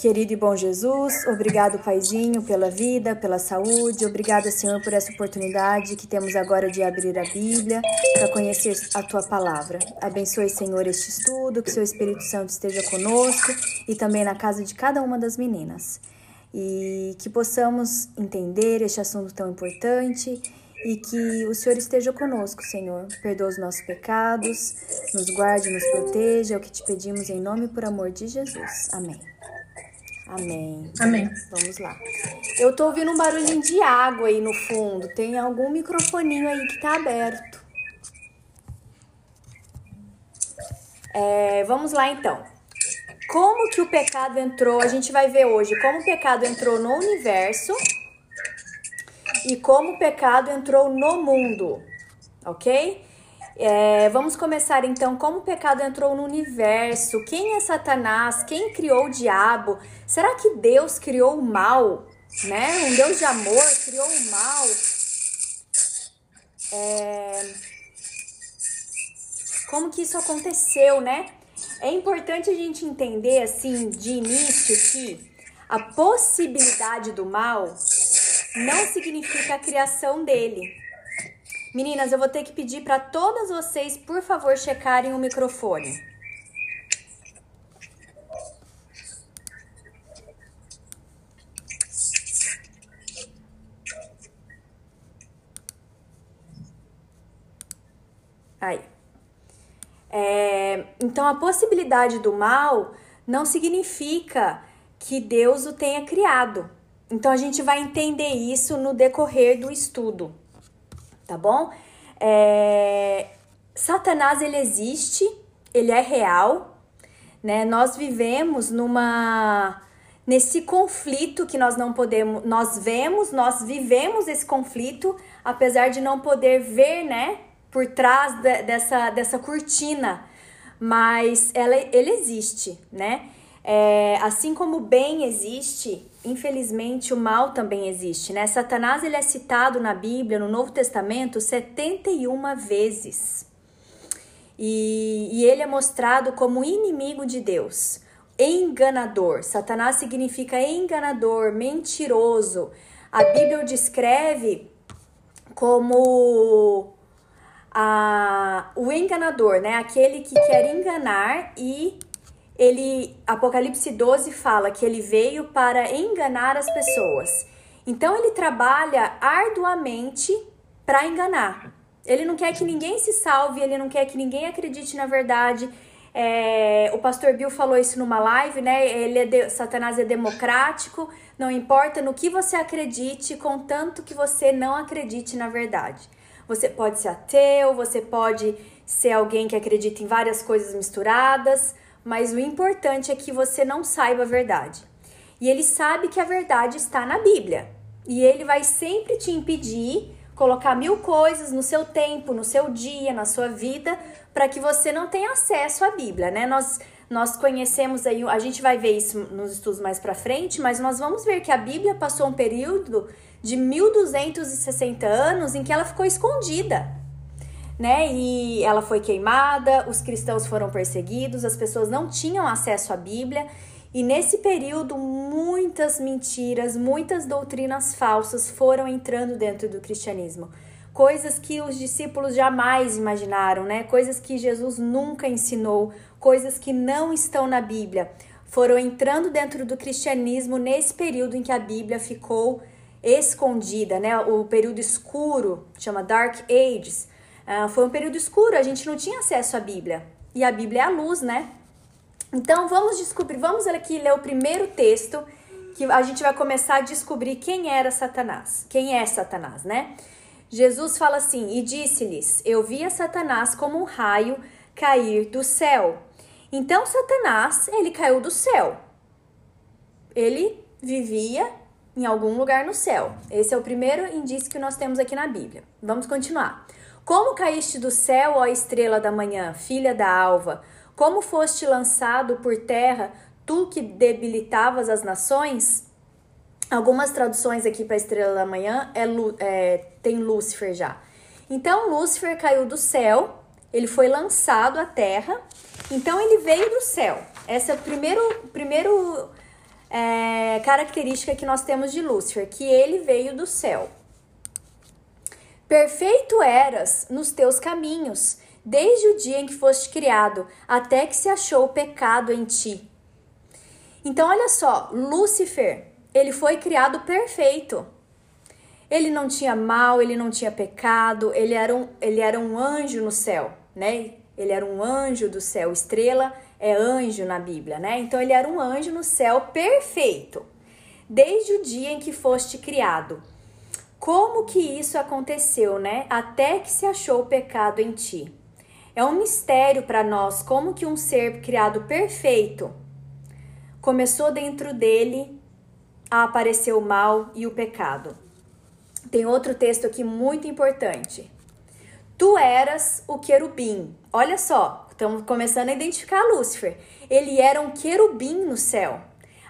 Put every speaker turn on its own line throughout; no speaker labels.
Querido e bom Jesus, obrigado, Paizinho, pela vida, pela saúde. Obrigada, Senhor, por essa oportunidade que temos agora de abrir a Bíblia para conhecer a tua palavra. Abençoe, Senhor, este estudo, que seu Espírito Santo esteja conosco e também na casa de cada uma das meninas. E que possamos entender este assunto tão importante e que o Senhor esteja conosco, Senhor. Perdoa os nossos pecados, nos guarde, nos proteja. É o que te pedimos em nome e por amor de Jesus. Amém. Amém.
Amém.
Vamos lá. Eu tô ouvindo um barulhinho de água aí no fundo. Tem algum microfoninho aí que tá aberto. É, vamos lá então. Como que o pecado entrou? A gente vai ver hoje como o pecado entrou no universo e como o pecado entrou no mundo, ok? É, vamos começar então como o pecado entrou no universo. Quem é Satanás? Quem criou o diabo? Será que Deus criou o mal? Né? Um Deus de amor criou o mal? É... Como que isso aconteceu, né? É importante a gente entender assim de início que a possibilidade do mal não significa a criação dele. Meninas, eu vou ter que pedir para todas vocês, por favor, checarem o microfone. Aí. É, então, a possibilidade do mal não significa que Deus o tenha criado. Então, a gente vai entender isso no decorrer do estudo tá bom? É... Satanás ele existe, ele é real, né? Nós vivemos numa nesse conflito que nós não podemos, nós vemos, nós vivemos esse conflito, apesar de não poder ver, né, por trás de, dessa dessa cortina, mas ela ele existe, né? É, assim como o bem existe, infelizmente o mal também existe, né? Satanás ele é citado na Bíblia, no Novo Testamento, 71 vezes. E, e ele é mostrado como inimigo de Deus, enganador. Satanás significa enganador, mentiroso. A Bíblia o descreve como a, o enganador, né? Aquele que quer enganar e ele Apocalipse 12 fala que ele veio para enganar as pessoas. Então ele trabalha arduamente para enganar. Ele não quer que ninguém se salve, ele não quer que ninguém acredite na verdade. É, o pastor Bill falou isso numa live, né? Ele é de, Satanás é democrático, não importa no que você acredite, contanto que você não acredite na verdade. Você pode ser ateu, você pode ser alguém que acredita em várias coisas misturadas, mas o importante é que você não saiba a verdade. E ele sabe que a verdade está na Bíblia. E ele vai sempre te impedir colocar mil coisas no seu tempo, no seu dia, na sua vida, para que você não tenha acesso à Bíblia, né? Nós nós conhecemos aí, a gente vai ver isso nos estudos mais para frente, mas nós vamos ver que a Bíblia passou um período de 1260 anos em que ela ficou escondida né? E ela foi queimada, os cristãos foram perseguidos, as pessoas não tinham acesso à Bíblia. E nesse período, muitas mentiras, muitas doutrinas falsas foram entrando dentro do cristianismo. Coisas que os discípulos jamais imaginaram, né? Coisas que Jesus nunca ensinou, coisas que não estão na Bíblia. Foram entrando dentro do cristianismo nesse período em que a Bíblia ficou escondida, né? O período escuro, chama Dark Ages, ah, foi um período escuro, a gente não tinha acesso à Bíblia. E a Bíblia é a luz, né? Então vamos descobrir, vamos aqui ler o primeiro texto que a gente vai começar a descobrir quem era Satanás. Quem é Satanás, né? Jesus fala assim: E disse-lhes: Eu via Satanás como um raio cair do céu. Então Satanás, ele caiu do céu. Ele vivia em algum lugar no céu. Esse é o primeiro indício que nós temos aqui na Bíblia. Vamos continuar. Como caíste do céu, ó estrela da manhã, filha da alva? Como foste lançado por terra, tu que debilitavas as nações? Algumas traduções aqui para estrela da manhã é, é, tem Lúcifer já. Então Lúcifer caiu do céu, ele foi lançado à terra, então ele veio do céu. Esse é o primeiro, primeiro é, característica que nós temos de Lúcifer, que ele veio do céu. Perfeito eras nos teus caminhos, desde o dia em que foste criado, até que se achou pecado em ti. Então, olha só, Lúcifer, ele foi criado perfeito. Ele não tinha mal, ele não tinha pecado, ele era um, ele era um anjo no céu, né? Ele era um anjo do céu, estrela é anjo na Bíblia, né? Então ele era um anjo no céu perfeito, desde o dia em que foste criado. Como que isso aconteceu, né? Até que se achou o pecado em ti. É um mistério para nós como que um ser criado perfeito começou dentro dele a aparecer o mal e o pecado. Tem outro texto aqui muito importante. Tu eras o querubim. Olha só, Estamos começando a identificar Lúcifer. Ele era um querubim no céu.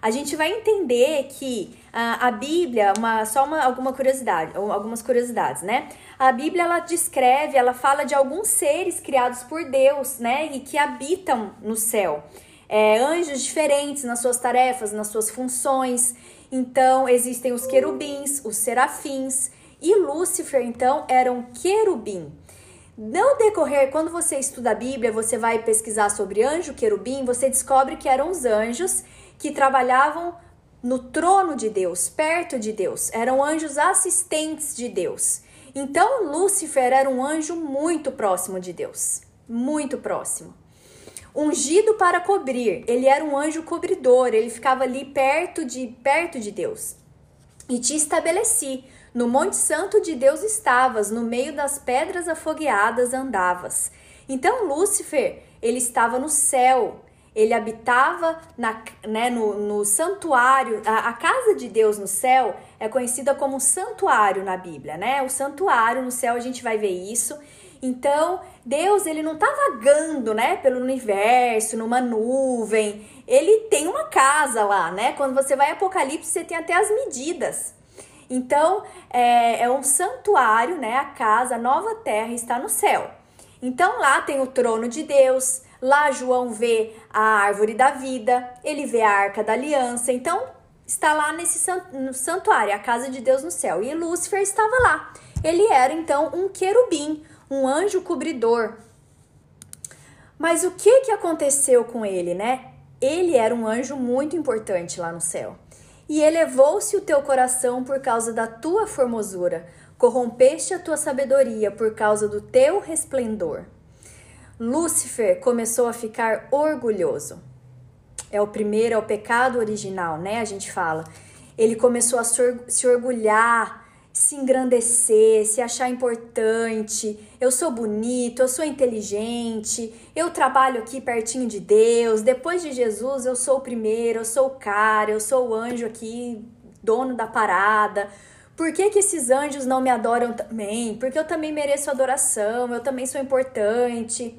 A gente vai entender que a, a Bíblia, uma, só uma, alguma curiosidade, algumas curiosidades, né? A Bíblia ela descreve, ela fala de alguns seres criados por Deus, né? E que habitam no céu. É, anjos diferentes nas suas tarefas, nas suas funções. Então, existem os querubins, os serafins. E Lúcifer, então, era um querubim. No decorrer, quando você estuda a Bíblia, você vai pesquisar sobre anjo, querubim, você descobre que eram os anjos que trabalhavam no trono de Deus, perto de Deus. Eram anjos assistentes de Deus. Então, Lúcifer era um anjo muito próximo de Deus, muito próximo. Ungido para cobrir, ele era um anjo cobridor, ele ficava ali perto de perto de Deus. E te estabeleci no Monte Santo de Deus estavas, no meio das pedras afogueadas andavas. Então Lúcifer, ele estava no céu, ele habitava na, né, no, no santuário. A, a, casa de Deus no céu é conhecida como santuário na Bíblia, né? O santuário no céu a gente vai ver isso. Então, Deus, ele não está vagando, né, pelo universo, numa nuvem. Ele tem uma casa lá, né? Quando você vai Apocalipse, você tem até as medidas. Então, é, é um santuário, né? A casa, a nova terra está no céu. Então, lá tem o trono de Deus, lá João vê a árvore da vida, ele vê a arca da aliança. Então, está lá nesse santuário, a casa de Deus no céu. E Lúcifer estava lá. Ele era então um querubim, um anjo cobridor. Mas o que que aconteceu com ele, né? Ele era um anjo muito importante lá no céu e elevou-se o teu coração por causa da tua formosura, corrompeste a tua sabedoria por causa do teu resplendor. Lúcifer começou a ficar orgulhoso. É o primeiro, é o pecado original, né? A gente fala. Ele começou a se orgulhar se engrandecer, se achar importante. Eu sou bonito, eu sou inteligente, eu trabalho aqui pertinho de Deus. Depois de Jesus, eu sou o primeiro, eu sou o cara, eu sou o anjo aqui, dono da parada. Por que, que esses anjos não me adoram também? Porque eu também mereço adoração, eu também sou importante.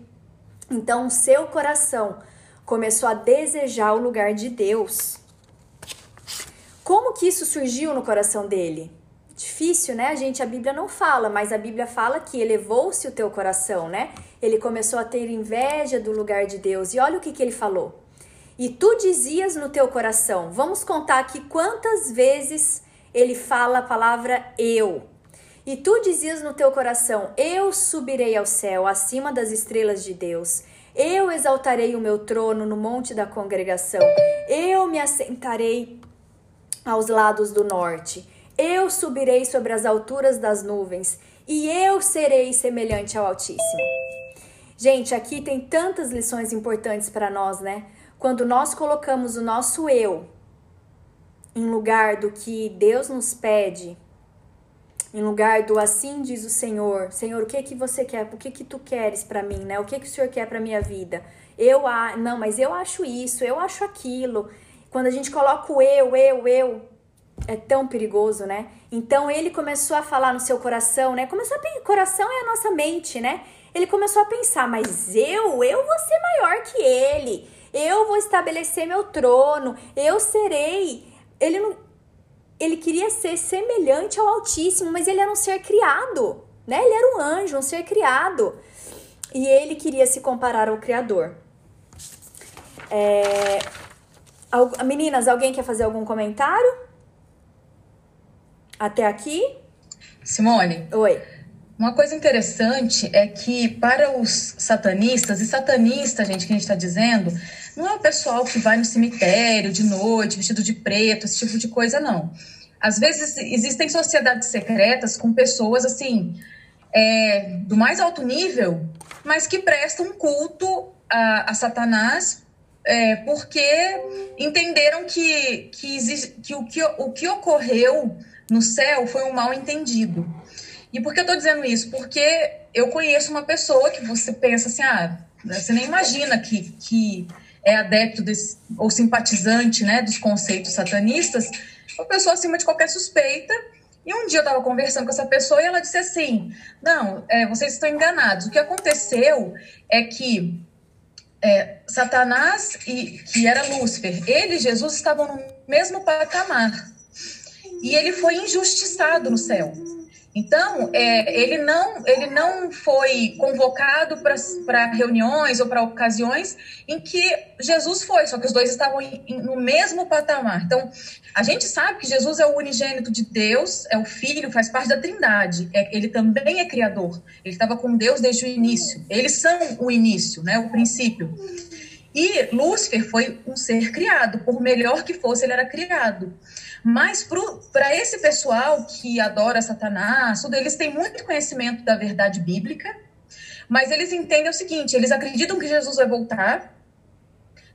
Então, seu coração começou a desejar o lugar de Deus. Como que isso surgiu no coração dele? Difícil, né? A gente, a Bíblia não fala, mas a Bíblia fala que elevou-se o teu coração, né? Ele começou a ter inveja do lugar de Deus. E olha o que, que ele falou. E tu dizias no teu coração, vamos contar aqui quantas vezes ele fala a palavra eu. E tu dizias no teu coração: Eu subirei ao céu, acima das estrelas de Deus. Eu exaltarei o meu trono no monte da congregação. Eu me assentarei aos lados do norte. Eu subirei sobre as alturas das nuvens e eu serei semelhante ao Altíssimo. Gente, aqui tem tantas lições importantes para nós, né? Quando nós colocamos o nosso eu em lugar do que Deus nos pede, em lugar do assim diz o Senhor, Senhor, o que que você quer? O que que tu queres para mim, né? O que que o Senhor quer para minha vida? Eu, ah, não, mas eu acho isso, eu acho aquilo. Quando a gente coloca o eu, eu, eu, é tão perigoso, né? Então ele começou a falar no seu coração, né? Começou a pensar, coração é a nossa mente, né? Ele começou a pensar, mas eu, eu vou ser maior que ele. Eu vou estabelecer meu trono, eu serei. Ele não ele queria ser semelhante ao Altíssimo, mas ele era um ser criado, né? Ele era um anjo, um ser criado. E ele queria se comparar ao Criador. É, Meninas, alguém quer fazer algum comentário? Até aqui?
Simone.
Oi.
Uma coisa interessante é que para os satanistas, e satanista, gente, que a gente está dizendo, não é o pessoal que vai no cemitério de noite, vestido de preto, esse tipo de coisa, não. Às vezes existem sociedades secretas com pessoas assim, é, do mais alto nível, mas que prestam culto a, a Satanás é, porque entenderam que, que, existe, que, o que o que ocorreu no céu foi um mal entendido. E por que eu estou dizendo isso? Porque eu conheço uma pessoa que você pensa assim, ah, você nem imagina que, que é adepto desse, ou simpatizante né, dos conceitos satanistas, uma pessoa acima de qualquer suspeita. E um dia eu estava conversando com essa pessoa e ela disse assim: Não, é, vocês estão enganados. O que aconteceu é que é, Satanás, e, que era Lúcifer, ele e Jesus estavam no mesmo patamar. E ele foi injustiçado no céu. Então, é, ele, não, ele não foi convocado para reuniões ou para ocasiões em que Jesus foi, só que os dois estavam em, no mesmo patamar. Então, a gente sabe que Jesus é o unigênito de Deus, é o Filho, faz parte da Trindade. É, ele também é Criador. Ele estava com Deus desde o início. Eles são o início, né, o princípio. E Lúcifer foi um ser criado, por melhor que fosse, ele era criado. Mas para esse pessoal que adora Satanás, tudo, eles têm muito conhecimento da verdade bíblica, mas eles entendem o seguinte: eles acreditam que Jesus vai voltar,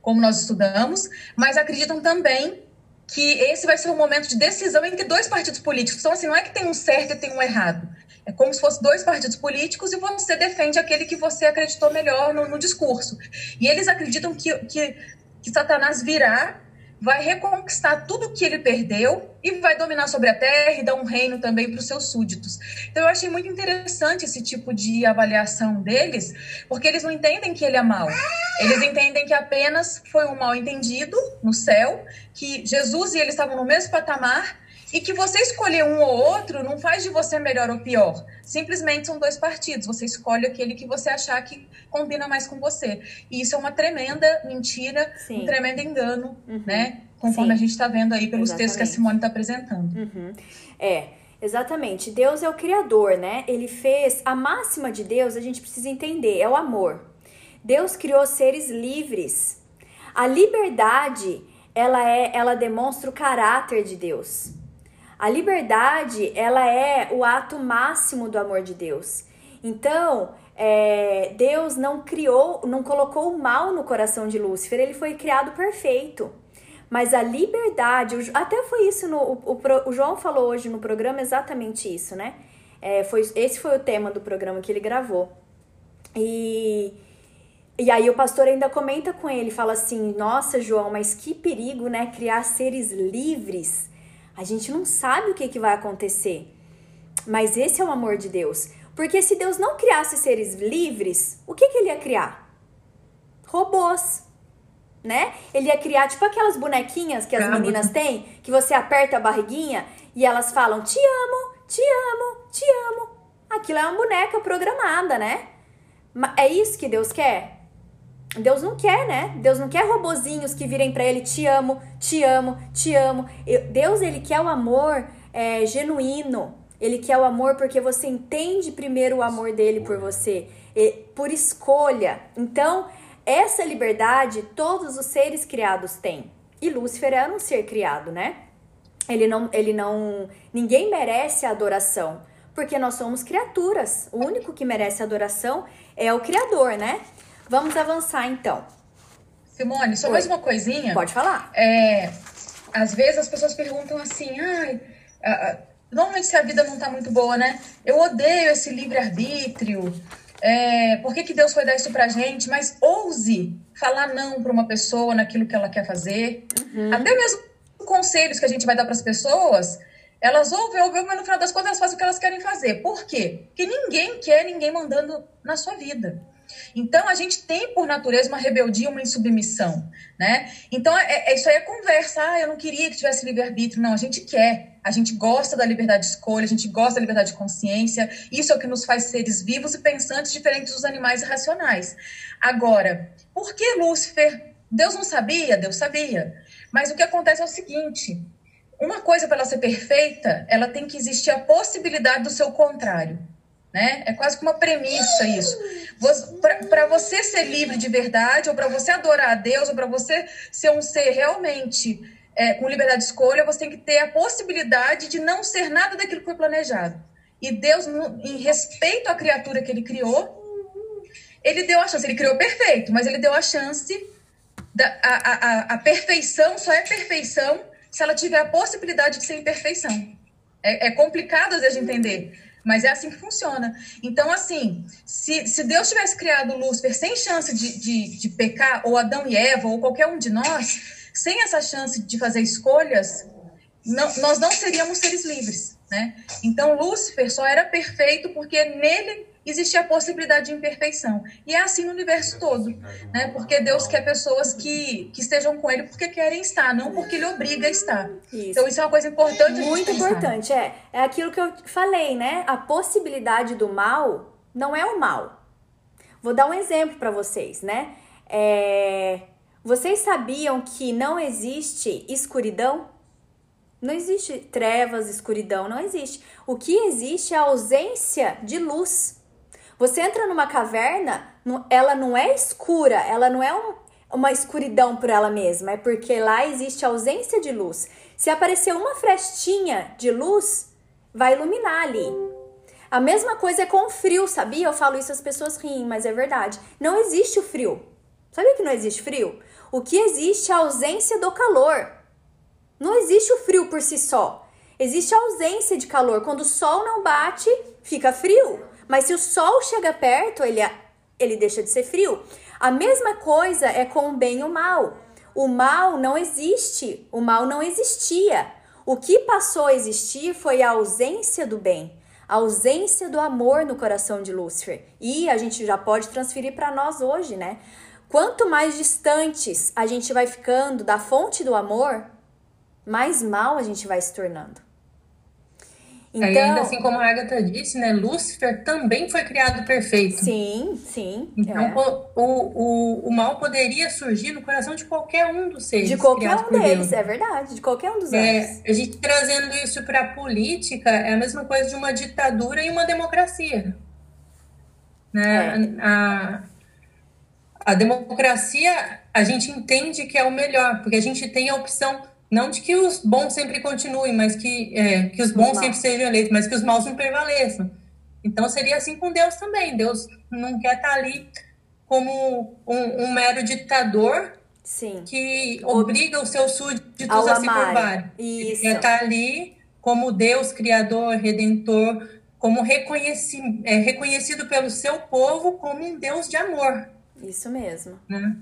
como nós estudamos, mas acreditam também que esse vai ser um momento de decisão entre dois partidos políticos. Então, assim, não é que tem um certo e tem um errado. É como se fosse dois partidos políticos e você defende aquele que você acreditou melhor no, no discurso. E eles acreditam que, que, que Satanás virá vai reconquistar tudo que ele perdeu e vai dominar sobre a terra e dar um reino também para os seus súditos. Então eu achei muito interessante esse tipo de avaliação deles, porque eles não entendem que ele é mal. Eles entendem que apenas foi um mal entendido no céu, que Jesus e ele estavam no mesmo patamar e que você escolher um ou outro não faz de você melhor ou pior. Simplesmente são dois partidos. Você escolhe aquele que você achar que combina mais com você. E isso é uma tremenda mentira, Sim. um tremendo engano, uhum. né? Conforme Sim. a gente está vendo aí pelos Exatamente. textos que a Simone está apresentando.
Uhum. É. Exatamente. Deus é o criador, né? Ele fez a máxima de Deus, a gente precisa entender, é o amor. Deus criou seres livres. A liberdade, ela é, ela demonstra o caráter de Deus. A liberdade, ela é o ato máximo do amor de Deus. Então, é, Deus não criou, não colocou o mal no coração de Lúcifer, ele foi criado perfeito. Mas a liberdade, até foi isso, no, o, o, o João falou hoje no programa exatamente isso, né? É, foi, esse foi o tema do programa que ele gravou. E, e aí o pastor ainda comenta com ele, fala assim, nossa João, mas que perigo, né? Criar seres livres a gente não sabe o que, que vai acontecer. Mas esse é o amor de Deus. Porque se Deus não criasse seres livres, o que, que ele ia criar? Robôs. Né? Ele ia criar tipo aquelas bonequinhas que as meninas têm, que você aperta a barriguinha e elas falam: Te amo, te amo, te amo. Aquilo é uma boneca programada, né? É isso que Deus quer? Deus não quer, né? Deus não quer robozinhos que virem para ele te amo, te amo, te amo. Deus ele quer o amor é, genuíno. Ele quer o amor porque você entende primeiro o amor dele por você, por escolha. Então, essa liberdade todos os seres criados têm. E Lúcifer era um ser criado, né? Ele não, ele não, ninguém merece a adoração, porque nós somos criaturas. O único que merece adoração é o Criador, né? Vamos avançar então.
Simone, só Oi. mais uma coisinha.
Pode falar.
É, às vezes as pessoas perguntam assim, ai, normalmente se a vida não tá muito boa, né? Eu odeio esse livre-arbítrio. É, por que, que Deus foi dar isso pra gente? Mas ouse falar não para uma pessoa naquilo que ela quer fazer. Uhum. Até mesmo conselhos que a gente vai dar para as pessoas, elas ouvem, ouvem, mas no final das contas elas fazem o que elas querem fazer. Por quê? Porque ninguém quer ninguém mandando na sua vida. Então, a gente tem, por natureza, uma rebeldia, uma insubmissão, né? Então, é, é, isso aí é conversa. Ah, eu não queria que tivesse livre-arbítrio. Não, a gente quer. A gente gosta da liberdade de escolha, a gente gosta da liberdade de consciência. Isso é o que nos faz seres vivos e pensantes diferentes dos animais irracionais. Agora, por que Lúcifer... Deus não sabia? Deus sabia. Mas o que acontece é o seguinte: uma coisa para ela ser perfeita, ela tem que existir a possibilidade do seu contrário. Né? É quase que uma premissa isso. Para você ser livre de verdade, ou para você adorar a Deus, ou para você ser um ser realmente é, com liberdade de escolha, você tem que ter a possibilidade de não ser nada daquilo que foi planejado. E Deus, em respeito à criatura que ele criou, ele deu a chance. Ele criou perfeito, mas ele deu a chance. Da, a, a, a perfeição só é perfeição se ela tiver a possibilidade de ser imperfeição. É, é complicado às vezes de entender, mas é assim que funciona. Então, assim, se, se Deus tivesse criado Lúcifer sem chance de, de, de pecar, ou Adão e Eva, ou qualquer um de nós, sem essa chance de fazer escolhas, não, nós não seríamos seres livres, né? Então, Lúcifer só era perfeito porque nele existia a possibilidade de imperfeição. E é assim no universo todo, né? Porque Deus quer pessoas que, que estejam com ele porque querem estar, não porque ele obriga a estar. Isso. Então, isso é uma coisa importante.
Muito importante, é. É aquilo que eu falei, né? A possibilidade do mal não é o mal. Vou dar um exemplo para vocês, né? É vocês sabiam que não existe escuridão? Não existe trevas, escuridão, não existe. O que existe é a ausência de luz. Você entra numa caverna, ela não é escura, ela não é um, uma escuridão por ela mesma, é porque lá existe ausência de luz. Se aparecer uma frestinha de luz, vai iluminar ali. A mesma coisa é com o frio, sabia? Eu falo isso, as pessoas riem, mas é verdade. Não existe o frio. Sabia que não existe frio? O que existe é a ausência do calor. Não existe o frio por si só. Existe a ausência de calor. Quando o sol não bate, fica frio. Mas se o sol chega perto, ele, ele deixa de ser frio. A mesma coisa é com o bem e o mal. O mal não existe. O mal não existia. O que passou a existir foi a ausência do bem, a ausência do amor no coração de Lúcifer. E a gente já pode transferir para nós hoje, né? Quanto mais distantes a gente vai ficando da fonte do amor, mais mal a gente vai se tornando.
Então, Aí, ainda assim como a Agatha disse, né, Lúcifer também foi criado perfeito.
Sim, sim.
Então é. o, o, o mal poderia surgir no coração de qualquer um dos seres.
De qualquer um deles, Deus. é verdade, de qualquer um dos é,
A gente trazendo isso para a política é a mesma coisa de uma ditadura e uma democracia. Né? É. A, a democracia, a gente entende que é o melhor, porque a gente tem a opção, não de que os bons sempre continuem, mas que, é, que os bons os sempre sejam eleitos, mas que os maus não prevaleçam. Então seria assim com Deus também. Deus não quer estar ali como um, um mero ditador
Sim.
que obriga os seus súditos Ao a se curvarem. Ele quer estar ali como Deus, Criador, Redentor, como reconheci, é, reconhecido pelo seu povo como um Deus de amor.
Isso mesmo.
Né?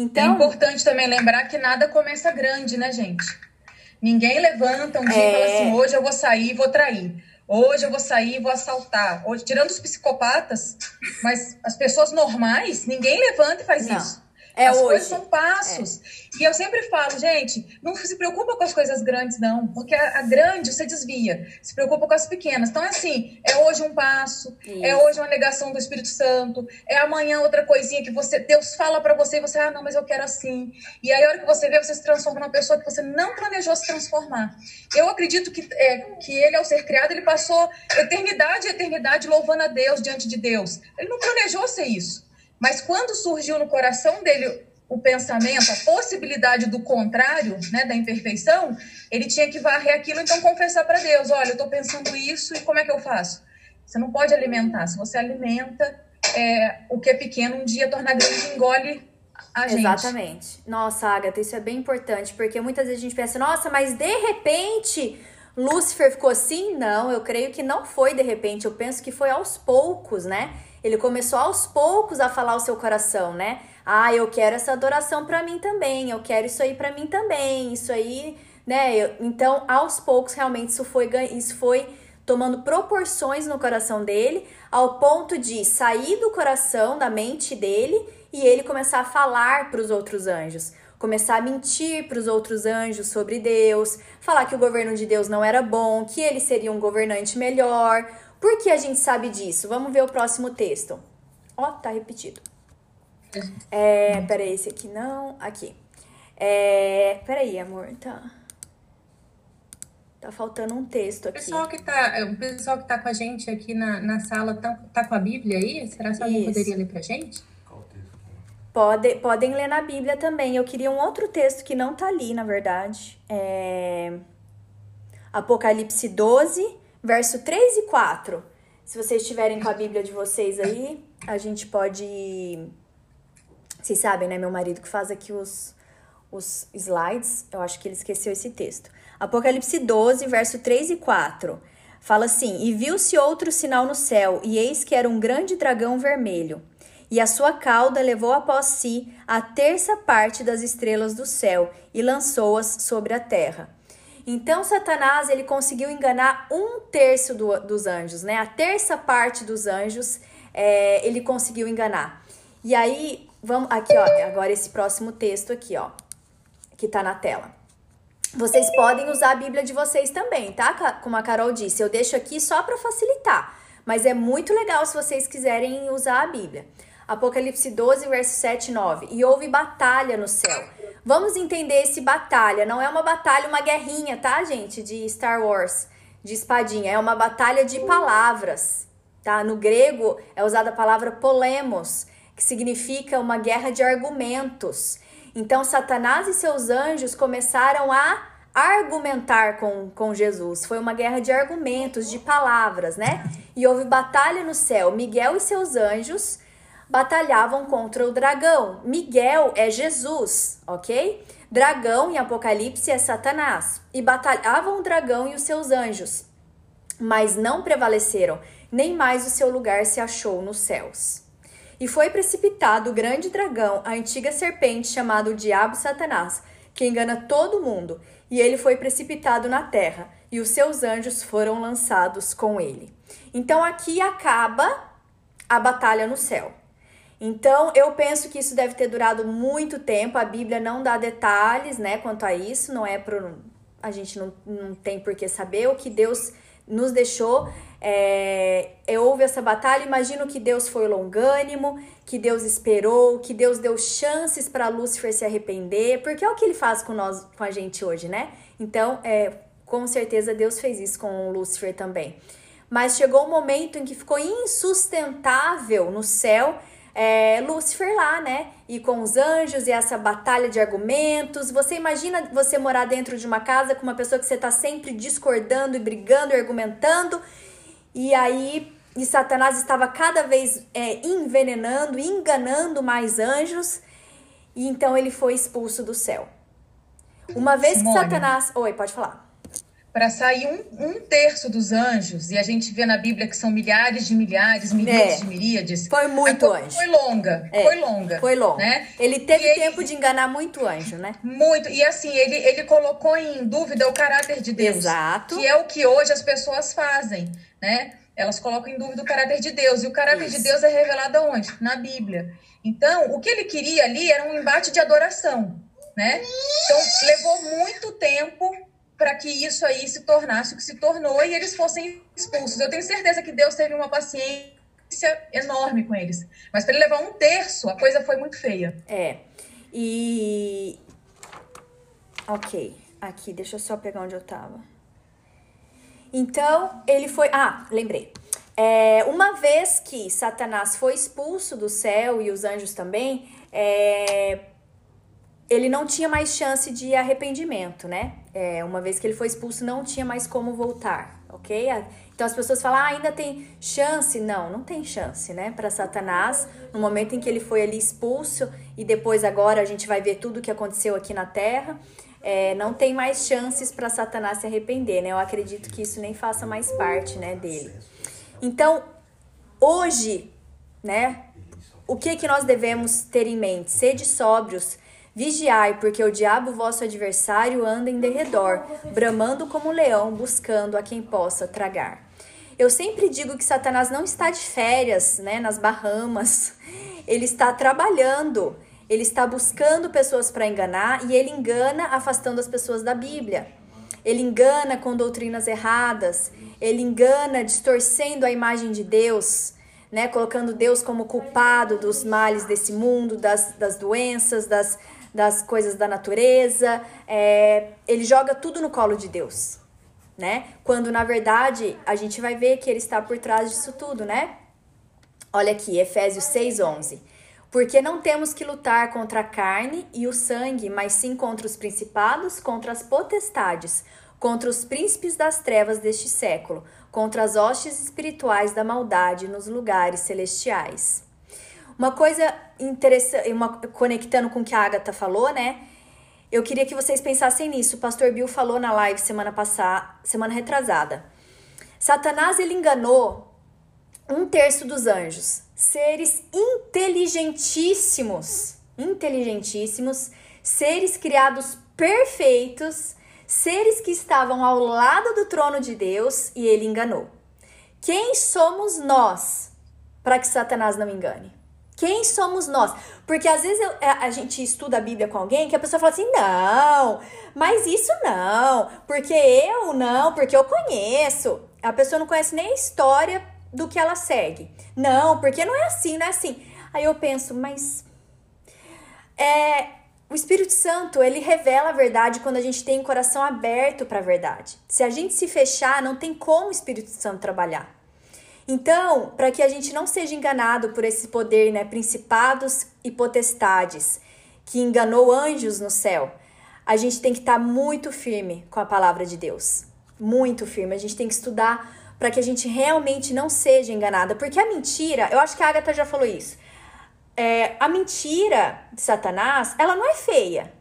Então, é importante também lembrar que nada começa grande, né, gente? Ninguém levanta um dia é... e fala é. assim: hoje eu vou sair e vou trair. Hoje eu vou sair e vou assaltar. Hoje, tirando os psicopatas, mas as pessoas normais, ninguém levanta e faz Não. isso. É as hoje. coisas são passos. É. E eu sempre falo, gente, não se preocupa com as coisas grandes, não. Porque a, a, grande você desvia. Se preocupa com as pequenas. Então, é assim, é hoje um passo, é Isso. é hoje uma negação do Espírito Santo, é amanhã outra coisinha que você Deus fala para você e você, ah, não, mas eu quero assim. E aí, a hora que você vê, você se transforma numa pessoa que você não planejou se transformar. Eu acredito que, é, que ele, ao ser criado, ele passou eternidade e eternidade louvando a Deus diante de Deus. Ele não planejou ser isso. Mas quando surgiu no coração dele o pensamento, a possibilidade do contrário, né, da imperfeição, ele tinha que varrer aquilo, então confessar para Deus: olha, eu estou pensando isso e como é que eu faço? Você não pode alimentar. Se você alimenta, é, o que é pequeno um dia torna grande engole a gente.
Exatamente. Nossa, Agatha, isso é bem importante, porque muitas vezes a gente pensa, nossa, mas de repente Lúcifer ficou assim? Não, eu creio que não foi de repente, eu penso que foi aos poucos, né? Ele começou aos poucos a falar o seu coração, né? Ah, eu quero essa adoração para mim também, eu quero isso aí para mim também, isso aí, né? Eu, então, aos poucos, realmente, isso foi, isso foi tomando proporções no coração dele, ao ponto de sair do coração, da mente dele, e ele começar a falar para os outros anjos começar a mentir para os outros anjos sobre Deus, falar que o governo de Deus não era bom, que ele seria um governante melhor, por que a gente sabe disso? Vamos ver o próximo texto. Ó, oh, tá repetido. É, peraí, esse aqui não. Aqui. É... Peraí, amor, tá. Tá faltando um texto aqui.
O pessoal que tá, o pessoal que tá com a gente aqui na, na sala tá, tá com a Bíblia aí? Será que alguém
Isso.
poderia ler pra gente?
Pode, podem ler na Bíblia também. Eu queria um outro texto que não tá ali, na verdade. É... Apocalipse 12, verso 3 e 4. Se vocês estiverem com a Bíblia de vocês aí, a gente pode. Vocês sabem, né? Meu marido que faz aqui os, os slides. Eu acho que ele esqueceu esse texto. Apocalipse 12, verso 3 e 4. Fala assim: E viu-se outro sinal no céu, e eis que era um grande dragão vermelho. E a sua cauda levou após si a terça parte das estrelas do céu e lançou-as sobre a terra. Então Satanás ele conseguiu enganar um terço do- dos anjos, né? A terça parte dos anjos é, ele conseguiu enganar. E aí vamos aqui, ó. Agora esse próximo texto aqui, ó, que tá na tela. Vocês podem usar a Bíblia de vocês também, tá? Como a Carol disse, eu deixo aqui só para facilitar, mas é muito legal se vocês quiserem usar a Bíblia. Apocalipse 12, verso 7 e 9. E houve batalha no céu. Vamos entender esse batalha. Não é uma batalha, uma guerrinha, tá, gente? De Star Wars, de espadinha. É uma batalha de palavras, tá? No grego é usada a palavra polemos, que significa uma guerra de argumentos. Então, Satanás e seus anjos começaram a argumentar com, com Jesus. Foi uma guerra de argumentos, de palavras, né? E houve batalha no céu. Miguel e seus anjos batalhavam contra o dragão. Miguel é Jesus, ok? Dragão em Apocalipse é Satanás. E batalhavam o dragão e os seus anjos, mas não prevaleceram, nem mais o seu lugar se achou nos céus. E foi precipitado o grande dragão, a antiga serpente chamada o Diabo Satanás, que engana todo mundo, e ele foi precipitado na terra, e os seus anjos foram lançados com ele. Então aqui acaba a batalha no céu. Então, eu penso que isso deve ter durado muito tempo. A Bíblia não dá detalhes, né, quanto a isso. Não é pro. A gente não, não tem por que saber o que Deus nos deixou. É, é, houve essa batalha. Imagino que Deus foi longânimo, que Deus esperou, que Deus deu chances para Lúcifer se arrepender, porque é o que ele faz com nós, com a gente hoje, né? Então, é, com certeza Deus fez isso com Lúcifer também. Mas chegou um momento em que ficou insustentável no céu é, Lúcifer lá, né? E com os anjos e essa batalha de argumentos. Você imagina você morar dentro de uma casa com uma pessoa que você tá sempre discordando e brigando e argumentando. E aí, e Satanás estava cada vez é, envenenando, enganando mais anjos. E então ele foi expulso do céu. Uma vez que. Satanás. Oi, pode falar.
Para sair um, um terço dos anjos, e a gente vê na Bíblia que são milhares de milhares, milhares
É.
de miríades.
Foi muito anjo.
Foi longa,
É,
foi longa.
Foi longo.
Né?
Ele teve
E ele-
tempo de enganar muito anjo, né?
Muito. E assim, ele, ele colocou em dúvida o caráter de Deus.
Exato.
Que é o que hoje as pessoas fazem, né? Elas colocam em dúvida o caráter de Deus. E o caráter
Isso.
de Deus é revelado aonde? Na Bíblia. Então, o que ele queria ali era um embate de adoração, né? Então, levou muito tempo para que isso aí se tornasse o que se tornou e eles fossem expulsos. Eu tenho certeza que Deus teve uma paciência enorme com eles. Mas para ele levar um terço, a coisa foi muito feia.
É. E. Ok. Aqui, deixa eu só pegar onde eu tava. Então, ele foi. Ah, lembrei. É, uma vez que Satanás foi expulso do céu e os anjos também, é, ele não tinha mais chance de arrependimento, né? É, uma vez que ele foi expulso, não tinha mais como voltar, ok? Então as pessoas falam, ah, ainda tem chance? Não, não tem chance, né? Para Satanás, no momento em que ele foi ali expulso e depois agora a gente vai ver tudo o que aconteceu aqui na Terra, é, não tem mais chances para Satanás se arrepender, né? Eu acredito que isso nem faça mais parte, né, dele. Então, hoje, né, o que que nós devemos ter em mente? Sede sóbrios, vigiai, porque o diabo, vosso adversário, anda em derredor, bramando como um leão, buscando a quem possa tragar. Eu sempre digo que Satanás não está de férias, né, nas Bahamas. Ele está trabalhando, ele está buscando pessoas para enganar e ele engana afastando as pessoas da Bíblia. Ele engana com doutrinas erradas, ele engana distorcendo a imagem de Deus, né? Colocando Deus como culpado dos males desse mundo, das, das doenças, das, das coisas da natureza, é, ele joga tudo no colo de Deus, né? Quando na verdade a gente vai ver que ele está por trás disso tudo, né? Olha aqui, Efésios 6:11. Porque não temos que lutar contra a carne e o sangue, mas sim contra os principados, contra as potestades, contra os príncipes das trevas deste século, contra as hostes espirituais da maldade nos lugares celestiais. Uma coisa interessante, uma, conectando com o que a Agatha falou, né? Eu queria que vocês pensassem nisso. O pastor Bill falou na live semana passada, semana retrasada. Satanás ele enganou um terço dos anjos, seres inteligentíssimos, inteligentíssimos, seres criados perfeitos, seres que estavam ao lado do trono de Deus e ele enganou. Quem somos nós para que Satanás não engane? Quem somos nós? Porque às vezes eu, é, a gente estuda a Bíblia com alguém que a pessoa fala assim: não, mas isso não, porque eu não, porque eu conheço. A pessoa não conhece nem a história do que ela segue. Não, porque não é assim, não é assim. Aí eu penso, mas é, o Espírito Santo, ele revela a verdade quando a gente tem o coração aberto para a verdade. Se a gente se fechar, não tem como o Espírito Santo trabalhar. Então, para que a gente não seja enganado por esse poder, né, principados e potestades, que enganou anjos no céu, a gente tem que estar tá muito firme com a palavra de Deus. Muito firme. A gente tem que estudar para que a gente realmente não seja enganada. Porque a mentira, eu acho que a Agatha já falou isso. É, a mentira de Satanás, ela não é feia.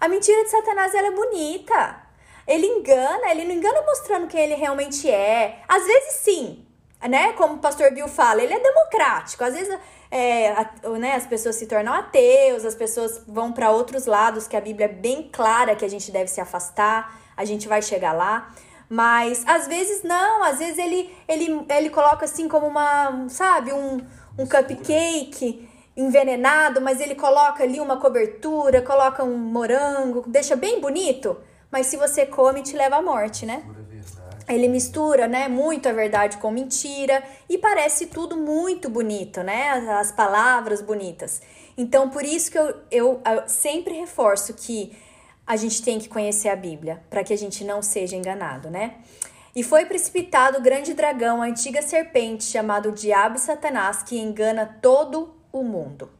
A mentira de Satanás, ela é bonita. Ele engana, ele não engana mostrando quem ele realmente é. Às vezes sim, né? Como o pastor Bill fala, ele é democrático. Às vezes é, a, né, as pessoas se tornam ateus, as pessoas vão para outros lados que a Bíblia é bem clara que a gente deve se afastar. A gente vai chegar lá. Mas às vezes não, às vezes ele, ele, ele coloca assim como uma, sabe, um, um cupcake envenenado, mas ele coloca ali uma cobertura, coloca um morango, deixa bem bonito, mas se você come te leva à morte, né? Ele mistura, né, muito a verdade com mentira e parece tudo muito bonito, né? As palavras bonitas. Então, por isso que eu, eu, eu sempre reforço que a gente tem que conhecer a Bíblia, para que a gente não seja enganado, né? E foi precipitado o grande dragão, a antiga serpente, chamado Diabo e Satanás, que engana todo o mundo.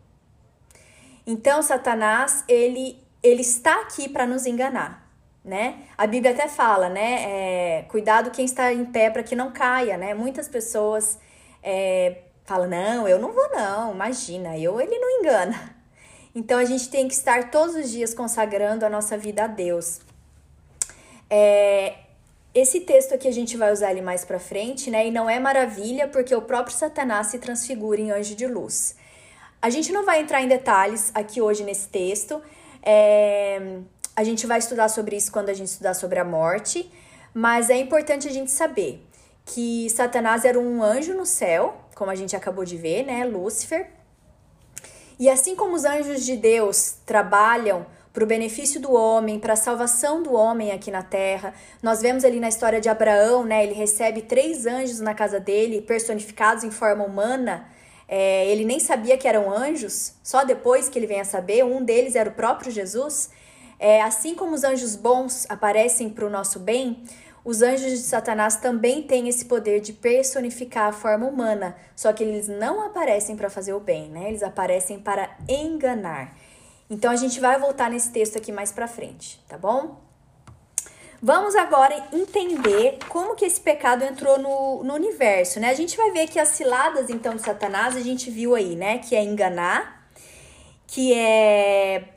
Então, Satanás, ele, ele está aqui para nos enganar, né? A Bíblia até fala, né? É, cuidado quem está em pé para que não caia, né? Muitas pessoas é, falam, não, eu não vou não, imagina, eu, ele não engana. Então a gente tem que estar todos os dias consagrando a nossa vida a Deus. É, esse texto aqui a gente vai usar ele mais para frente, né? E não é maravilha porque o próprio Satanás se transfigura em anjo de luz. A gente não vai entrar em detalhes aqui hoje nesse texto. É, a gente vai estudar sobre isso quando a gente estudar sobre a morte, mas é importante a gente saber que Satanás era um anjo no céu, como a gente acabou de ver, né? Lúcifer. E assim como os anjos de Deus trabalham para o benefício do homem, para a salvação do homem aqui na terra. Nós vemos ali na história de Abraão, né? Ele recebe três anjos na casa dele, personificados em forma humana. É, ele nem sabia que eram anjos, só depois que ele vem a saber. Um deles era o próprio Jesus. É, assim como os anjos bons aparecem para o nosso bem, os anjos de Satanás também têm esse poder de personificar a forma humana, só que eles não aparecem para fazer o bem, né? Eles aparecem para enganar. Então a gente vai voltar nesse texto aqui mais para frente, tá bom? Vamos agora entender como que esse pecado entrou no, no universo, né? A gente vai ver que as ciladas, então, de Satanás, a gente viu aí, né? Que é enganar, que é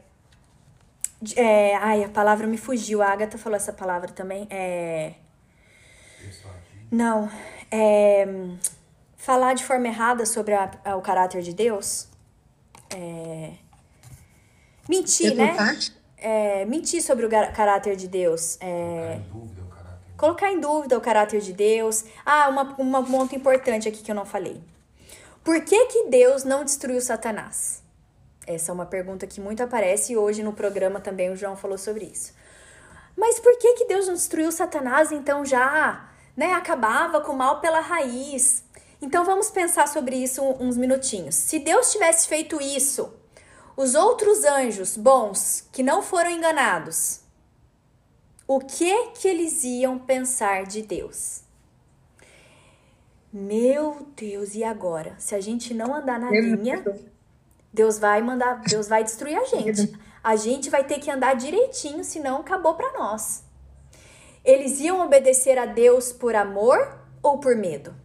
é, ai, a palavra me fugiu. A Agatha falou essa palavra também. É. Não. É. Falar de forma errada sobre a, a, o caráter de Deus. É. Mentir, né? É, mentir sobre o caráter de Deus. É, colocar em dúvida o caráter de Deus. Ah, uma, uma ponto importante aqui que eu não falei. Por que, que Deus não destruiu Satanás? Essa é uma pergunta que muito aparece e hoje no programa também o João falou sobre isso. Mas por que que Deus não destruiu Satanás então já, né, acabava com o mal pela raiz? Então vamos pensar sobre isso uns minutinhos. Se Deus tivesse feito isso, os outros anjos bons que não foram enganados, o que que eles iam pensar de Deus? Meu Deus, e agora? Se a gente não andar na linha, Deus vai mandar, Deus vai destruir a gente. A gente vai ter que andar direitinho, senão acabou para nós. Eles iam obedecer a Deus por amor ou por medo?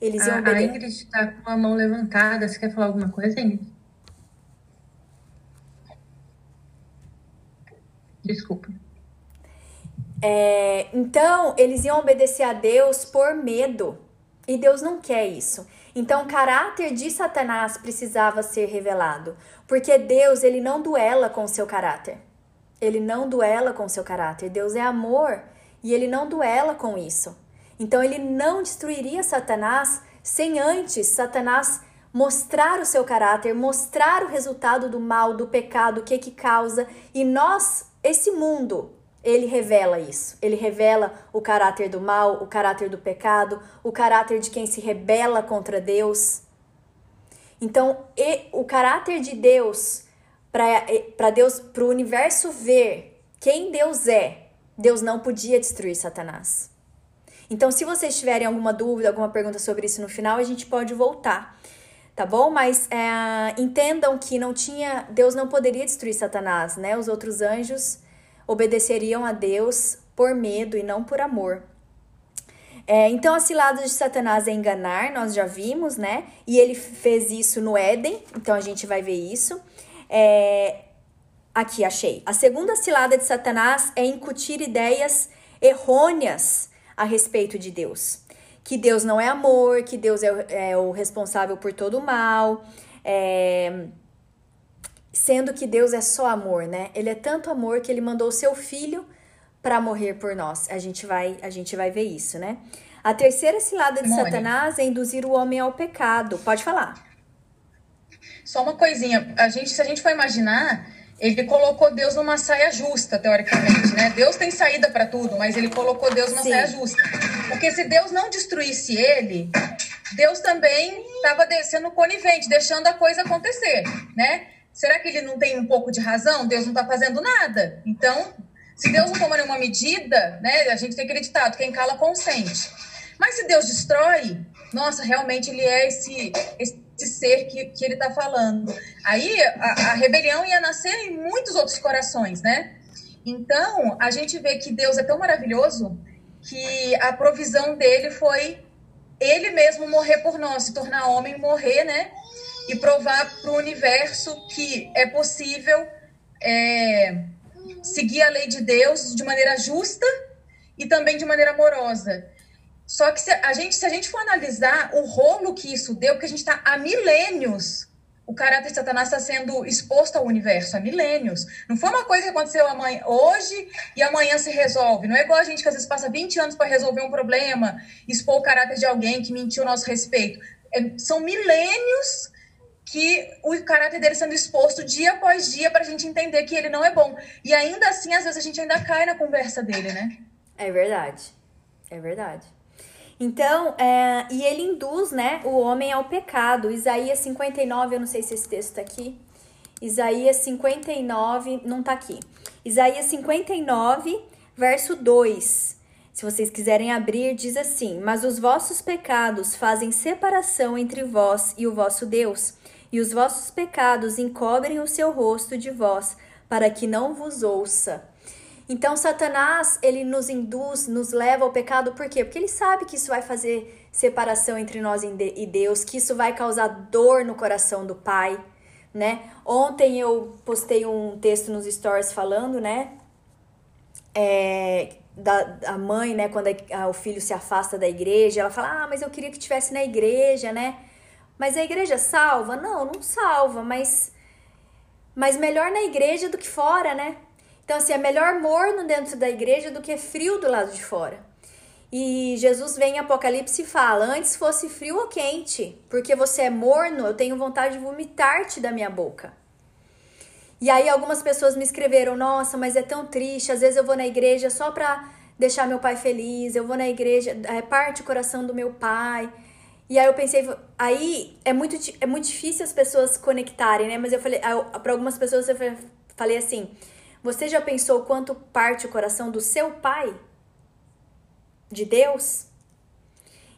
Eles iam a, obedecer. A Ingrid está com a mão levantada. Você quer falar alguma coisa, Ingrid? Desculpa.
É, então, eles iam obedecer a Deus por medo. E Deus não quer isso. Então, o caráter de Satanás precisava ser revelado. Porque Deus, ele não duela com o seu caráter. Ele não duela com o seu caráter. Deus é amor e ele não duela com isso. Então, ele não destruiria Satanás sem antes Satanás mostrar o seu caráter, mostrar o resultado do mal, do pecado, o que que causa. E nós, esse mundo, ele revela isso. Ele revela o caráter do mal, o caráter do pecado, o caráter de quem se rebela contra Então, o caráter de Deus para Deus, para o universo ver quem Deus é, Deus não podia destruir Satanás. Então, se vocês tiverem alguma dúvida, alguma pergunta sobre isso no final, a gente pode voltar, tá bom? Mas é, entendam que não tinha, Deus não poderia destruir Satanás, né? Os outros anjos obedeceriam a Deus por medo e não por amor. É, então, as ciladas de Satanás é enganar, nós já vimos, né? E ele fez isso no Éden, então a gente vai ver isso. É, aqui, achei. A segunda cilada de Satanás é incutir ideias errôneas a respeito de Deus. Que Deus não é amor, que Deus é, é o responsável por todo o mal. É, sendo que Deus é só amor, né? Ele é tanto amor que ele mandou o seu filho para morrer por nós. A gente vai, a gente vai ver isso, né? A terceira cilada de Mônica. Satanás é induzir o homem ao pecado. Pode falar.
Só uma coisinha, a gente, se a gente for imaginar, ele colocou Deus numa saia justa, teoricamente, né? Deus tem saída para tudo, mas ele colocou Deus numa Sim. saia justa. Porque se Deus não destruísse ele, Deus também estava sendo conivente, deixando a coisa acontecer, né? Será que ele não tem um pouco de razão? Deus não está fazendo nada. Então, se Deus não toma nenhuma medida, né, a gente tem acreditado, quem cala consente. Mas se Deus destrói, nossa, realmente ele é esse, esse ser que, que ele está falando. Aí a, a rebelião ia nascer em muitos outros corações, né? Então, a gente vê que Deus é tão maravilhoso que a provisão dele foi ele mesmo morrer por nós, se tornar homem, morrer, né? E provar para o universo que é possível é, seguir a lei de Deus de maneira justa e também de maneira amorosa. Só que se a gente, se a gente for analisar o rolo que isso deu, porque a gente está há milênios, o caráter de Satanás está sendo exposto ao universo há milênios. Não foi uma coisa que aconteceu amanhã, hoje e amanhã se resolve. Não é igual a gente que às vezes passa 20 anos para resolver um problema, expor o caráter de alguém que mentiu a nosso respeito. É, são milênios que o caráter dele sendo exposto dia após dia para a gente entender que ele não é bom. E ainda assim, às vezes a gente ainda cai na conversa dele, né?
É verdade. É verdade. Então, é, e ele induz, né, o homem ao pecado. Isaías 59, eu não sei se esse texto tá aqui. Isaías 59, não tá aqui. Isaías 59, verso 2. Se vocês quiserem abrir, diz assim: Mas os vossos pecados fazem separação entre vós e o vosso Deus e os vossos pecados encobrem o seu rosto de vós, para que não vos ouça. Então, Satanás, ele nos induz, nos leva ao pecado, por quê? Porque ele sabe que isso vai fazer separação entre nós e Deus, que isso vai causar dor no coração do Pai, né? Ontem eu postei um texto nos stories falando, né? É, da a mãe, né, quando a, a, o filho se afasta da igreja, ela fala: "Ah, mas eu queria que tivesse na igreja, né?" Mas a igreja salva? Não, não salva, mas mas melhor na igreja do que fora, né? Então assim, é melhor morno dentro da igreja do que frio do lado de fora. E Jesus vem em Apocalipse e fala: Antes fosse frio ou quente, porque você é morno, eu tenho vontade de vomitar-te da minha boca. E aí algumas pessoas me escreveram: Nossa, mas é tão triste. Às vezes eu vou na igreja só para deixar meu pai feliz. Eu vou na igreja, é parte o coração do meu pai. E aí eu pensei, aí é muito, é muito difícil as pessoas conectarem, né? Mas eu falei, para algumas pessoas eu falei assim: você já pensou quanto parte o coração do seu pai? De Deus?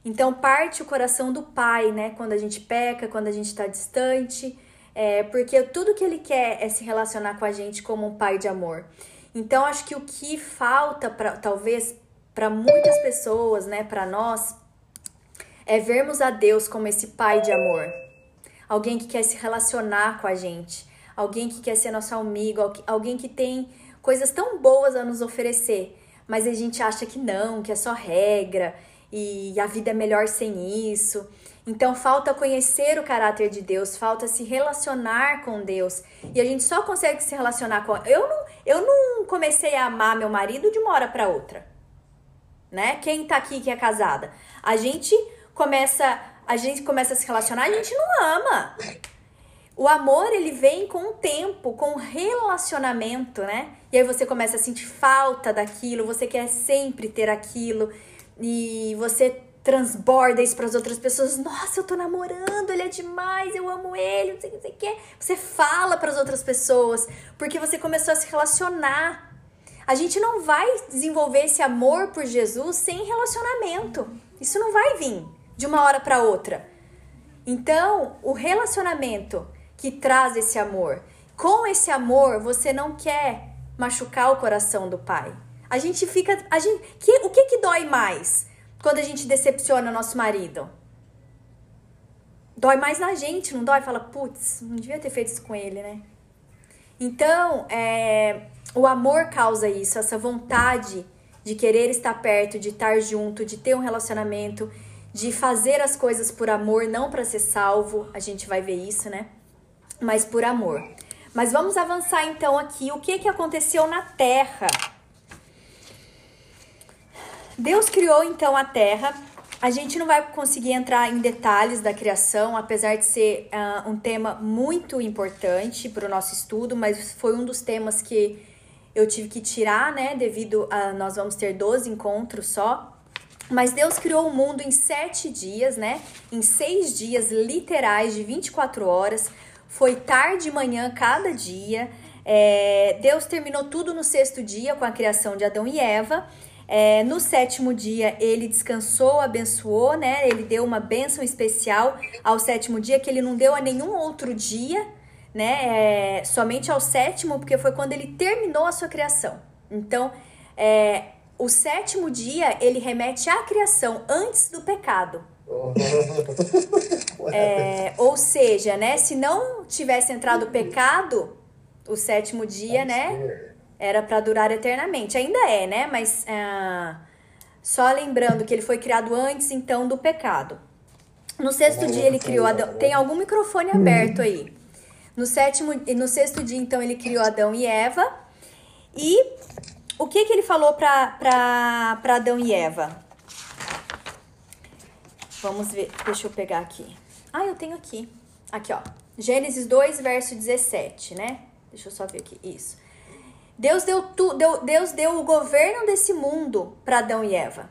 Então parte o coração do pai, né? Quando a gente peca, quando a gente está distante. É, porque tudo que ele quer é se relacionar com a gente como um pai de amor. Então acho que o que falta para talvez para muitas pessoas, né, para nós, é vermos a Deus como esse pai de amor. Alguém que quer se relacionar com a gente, alguém que quer ser nosso amigo, alguém que tem coisas tão boas a nos oferecer, mas a gente acha que não, que é só regra e a vida é melhor sem isso. Então falta conhecer o caráter de Deus, falta se relacionar com Deus. E a gente só consegue se relacionar com Eu não, eu não comecei a amar meu marido de uma hora para outra. Né? Quem tá aqui que é casada? A gente começa, a gente começa a se relacionar, a gente não ama. O amor, ele vem com o tempo, com o relacionamento, né? E aí você começa a sentir falta daquilo, você quer sempre ter aquilo e você transborda isso para as outras pessoas. Nossa, eu tô namorando, ele é demais, eu amo ele, não sei o que, você Você fala para as outras pessoas porque você começou a se relacionar. A gente não vai desenvolver esse amor por Jesus sem relacionamento. Isso não vai vir de uma hora para outra. Então, o relacionamento que traz esse amor, com esse amor, você não quer machucar o coração do pai. A gente fica, a gente, que, o que que dói mais? quando a gente decepciona o nosso marido? Dói mais na gente, não dói? Fala, putz, não devia ter feito isso com ele, né? Então, é, o amor causa isso, essa vontade de querer estar perto, de estar junto, de ter um relacionamento, de fazer as coisas por amor, não para ser salvo. A gente vai ver isso, né? Mas por amor. Mas vamos avançar então aqui. O que que aconteceu na Terra? Deus criou então a terra. A gente não vai conseguir entrar em detalhes da criação, apesar de ser uh, um tema muito importante para o nosso estudo, mas foi um dos temas que eu tive que tirar, né? Devido a nós vamos ter 12 encontros só. Mas Deus criou o mundo em sete dias, né? Em seis dias literais de 24 horas. Foi tarde e manhã cada dia. É, Deus terminou tudo no sexto dia com a criação de Adão e Eva. É, no sétimo dia ele descansou, abençoou, né? Ele deu uma bênção especial ao sétimo dia que ele não deu a nenhum outro dia, né? É, somente ao sétimo, porque foi quando ele terminou a sua criação. Então, é, o sétimo dia ele remete à criação antes do pecado. É, ou seja, né? Se não tivesse entrado o pecado, o sétimo dia, né? era para durar eternamente. Ainda é, né? Mas ah, só lembrando que ele foi criado antes, então, do pecado. No sexto dia ele criou Adão. Tem algum microfone aberto aí? No sétimo, no sexto dia, então, ele criou Adão e Eva. E o que que ele falou para Adão e Eva? Vamos ver, deixa eu pegar aqui. Ah, eu tenho aqui. Aqui, ó. Gênesis 2, verso 17, né? Deixa eu só ver aqui. Isso. Deus deu, tu, deu, Deus deu o governo desse mundo para Adão e Eva.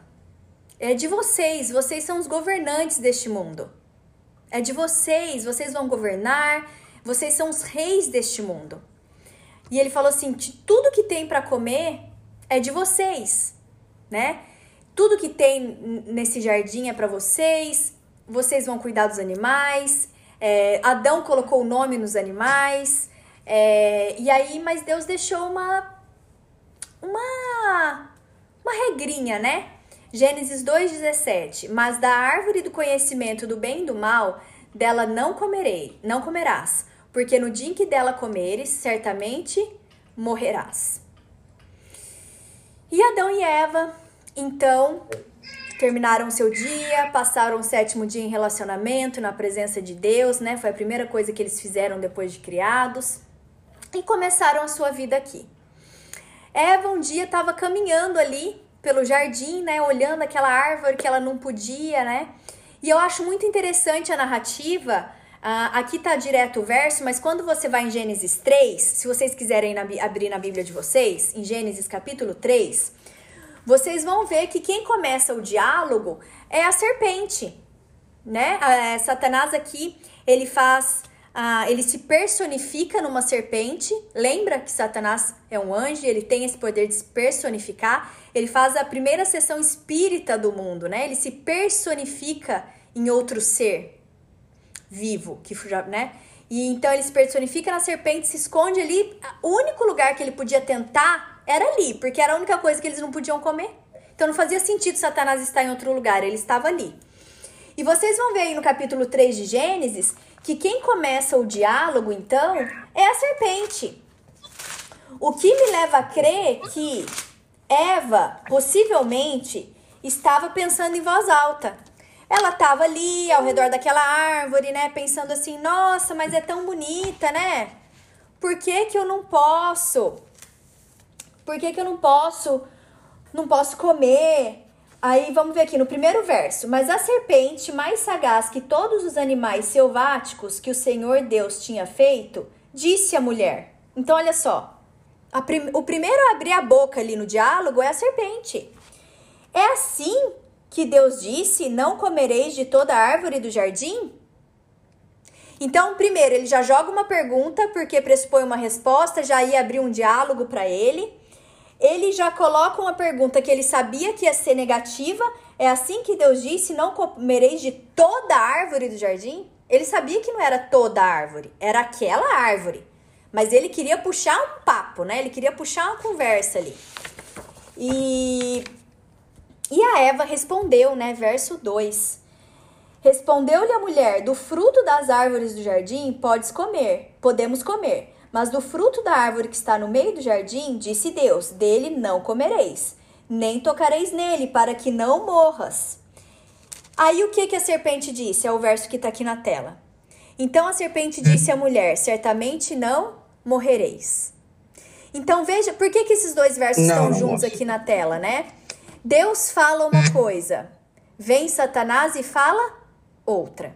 É de vocês, vocês são os governantes deste mundo. É de vocês, vocês vão governar, vocês são os reis deste mundo. E ele falou assim: tudo que tem para comer é de vocês, né? Tudo que tem nesse jardim é para vocês, vocês vão cuidar dos animais. É, Adão colocou o nome nos animais. É, e aí, mas Deus deixou uma, uma, uma regrinha, né? Gênesis 2,17. Mas da árvore do conhecimento do bem e do mal, dela não comerei, não comerás, porque no dia em que dela comeres, certamente morrerás. E Adão e Eva, então, terminaram seu dia, passaram o sétimo dia em relacionamento, na presença de Deus, né? Foi a primeira coisa que eles fizeram depois de criados e começaram a sua vida aqui. Eva um dia estava caminhando ali pelo jardim, né, olhando aquela árvore que ela não podia, né? E eu acho muito interessante a narrativa. Uh, aqui tá direto o verso, mas quando você vai em Gênesis 3, se vocês quiserem na, abrir na Bíblia de vocês, em Gênesis capítulo 3, vocês vão ver que quem começa o diálogo é a serpente né? É, Satanás aqui, ele faz ah, ele se personifica numa serpente. Lembra que Satanás é um anjo, ele tem esse poder de se personificar. Ele faz a primeira sessão espírita do mundo, né? Ele se personifica em outro ser vivo, que né? E então ele se personifica na serpente, se esconde ali. O único lugar que ele podia tentar era ali, porque era a única coisa que eles não podiam comer. Então não fazia sentido Satanás estar em outro lugar, ele estava ali. E vocês vão ver aí no capítulo 3 de Gênesis que quem começa o diálogo, então, é a serpente. O que me leva a crer que Eva possivelmente estava pensando em voz alta. Ela estava ali ao redor daquela árvore, né, pensando assim: "Nossa, mas é tão bonita, né? Por que que eu não posso? Por que que eu não posso não posso comer? Aí vamos ver aqui no primeiro verso. Mas a serpente, mais sagaz que todos os animais selváticos que o Senhor Deus tinha feito, disse à mulher. Então, olha só. Prim o primeiro a abrir a boca ali no diálogo é a serpente. É assim que Deus disse: Não comereis de toda árvore do jardim? Então, primeiro, ele já joga uma pergunta, porque pressupõe uma resposta, já ia abrir um diálogo para ele ele já coloca uma pergunta que ele sabia que ia ser negativa. É assim que Deus disse: Não comereis de toda árvore do jardim? Ele sabia que não era toda árvore, era aquela árvore. Mas ele queria puxar um papo, né? Ele queria puxar uma conversa ali. E, e a Eva respondeu, né? Verso 2. Respondeu-lhe a mulher: Do fruto das árvores do jardim podes comer, podemos comer. Mas do fruto da árvore que está no meio do jardim, disse Deus: dele não comereis, nem tocareis nele, para que não morras. Aí o que, que a serpente disse? É o verso que está aqui na tela. Então a serpente disse à mulher: certamente não morrereis. Então veja, por que, que esses dois versos não, estão juntos aqui na tela, né? Deus fala uma coisa, vem Satanás e fala outra.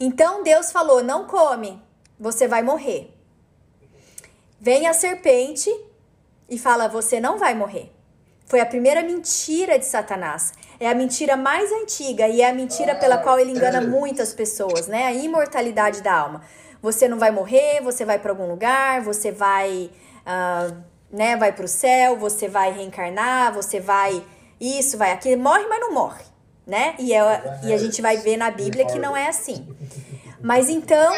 Então Deus falou: não come, você vai morrer. Vem a serpente e fala: Você não vai morrer. Foi a primeira mentira de Satanás. É a mentira mais antiga e é a mentira pela qual ele engana muitas pessoas, né? A imortalidade da alma. Você não vai morrer, você vai para algum lugar, você vai, uh, né? Vai para o céu, você vai reencarnar, você vai isso, vai aquilo, morre, mas não morre, né? E, é, e a gente vai ver na Bíblia que não é assim. Mas então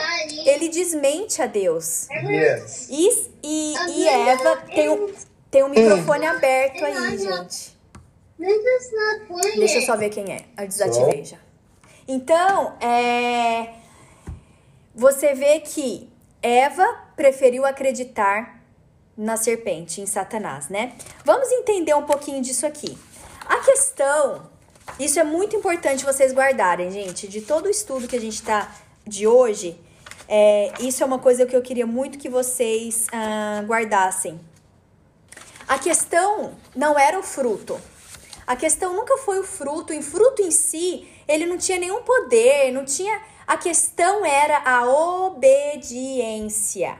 ele desmente a Deus. E, e, e Eva tem um, tem um microfone aberto aí, gente. Deixa eu só ver quem é. Eu desativei já. Então, é, você vê que Eva preferiu acreditar na serpente, em Satanás, né? Vamos entender um pouquinho disso aqui. A questão, isso é muito importante vocês guardarem, gente, de todo o estudo que a gente está de hoje, é, isso é uma coisa que eu queria muito que vocês ah, guardassem. A questão não era o fruto. A questão nunca foi o fruto. Em fruto em si, ele não tinha nenhum poder, não tinha. A questão era a obediência.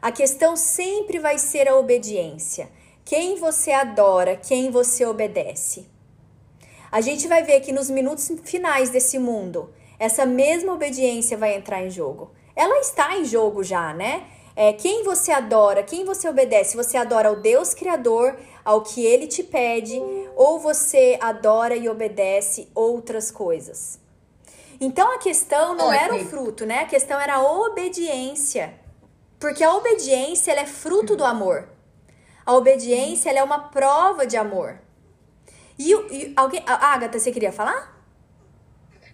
A questão sempre vai ser a obediência. Quem você adora, quem você obedece. A gente vai ver que nos minutos finais desse mundo, essa mesma obediência vai entrar em jogo. Ela está em jogo já, né? É, quem você adora, quem você obedece? Você adora ao Deus Criador, ao que ele te pede, ou você adora e obedece outras coisas? Então a questão não era o fruto, né? A questão era a obediência. Porque a obediência é fruto do amor. A obediência é uma prova de amor. E, e alguém, Agatha, você queria falar?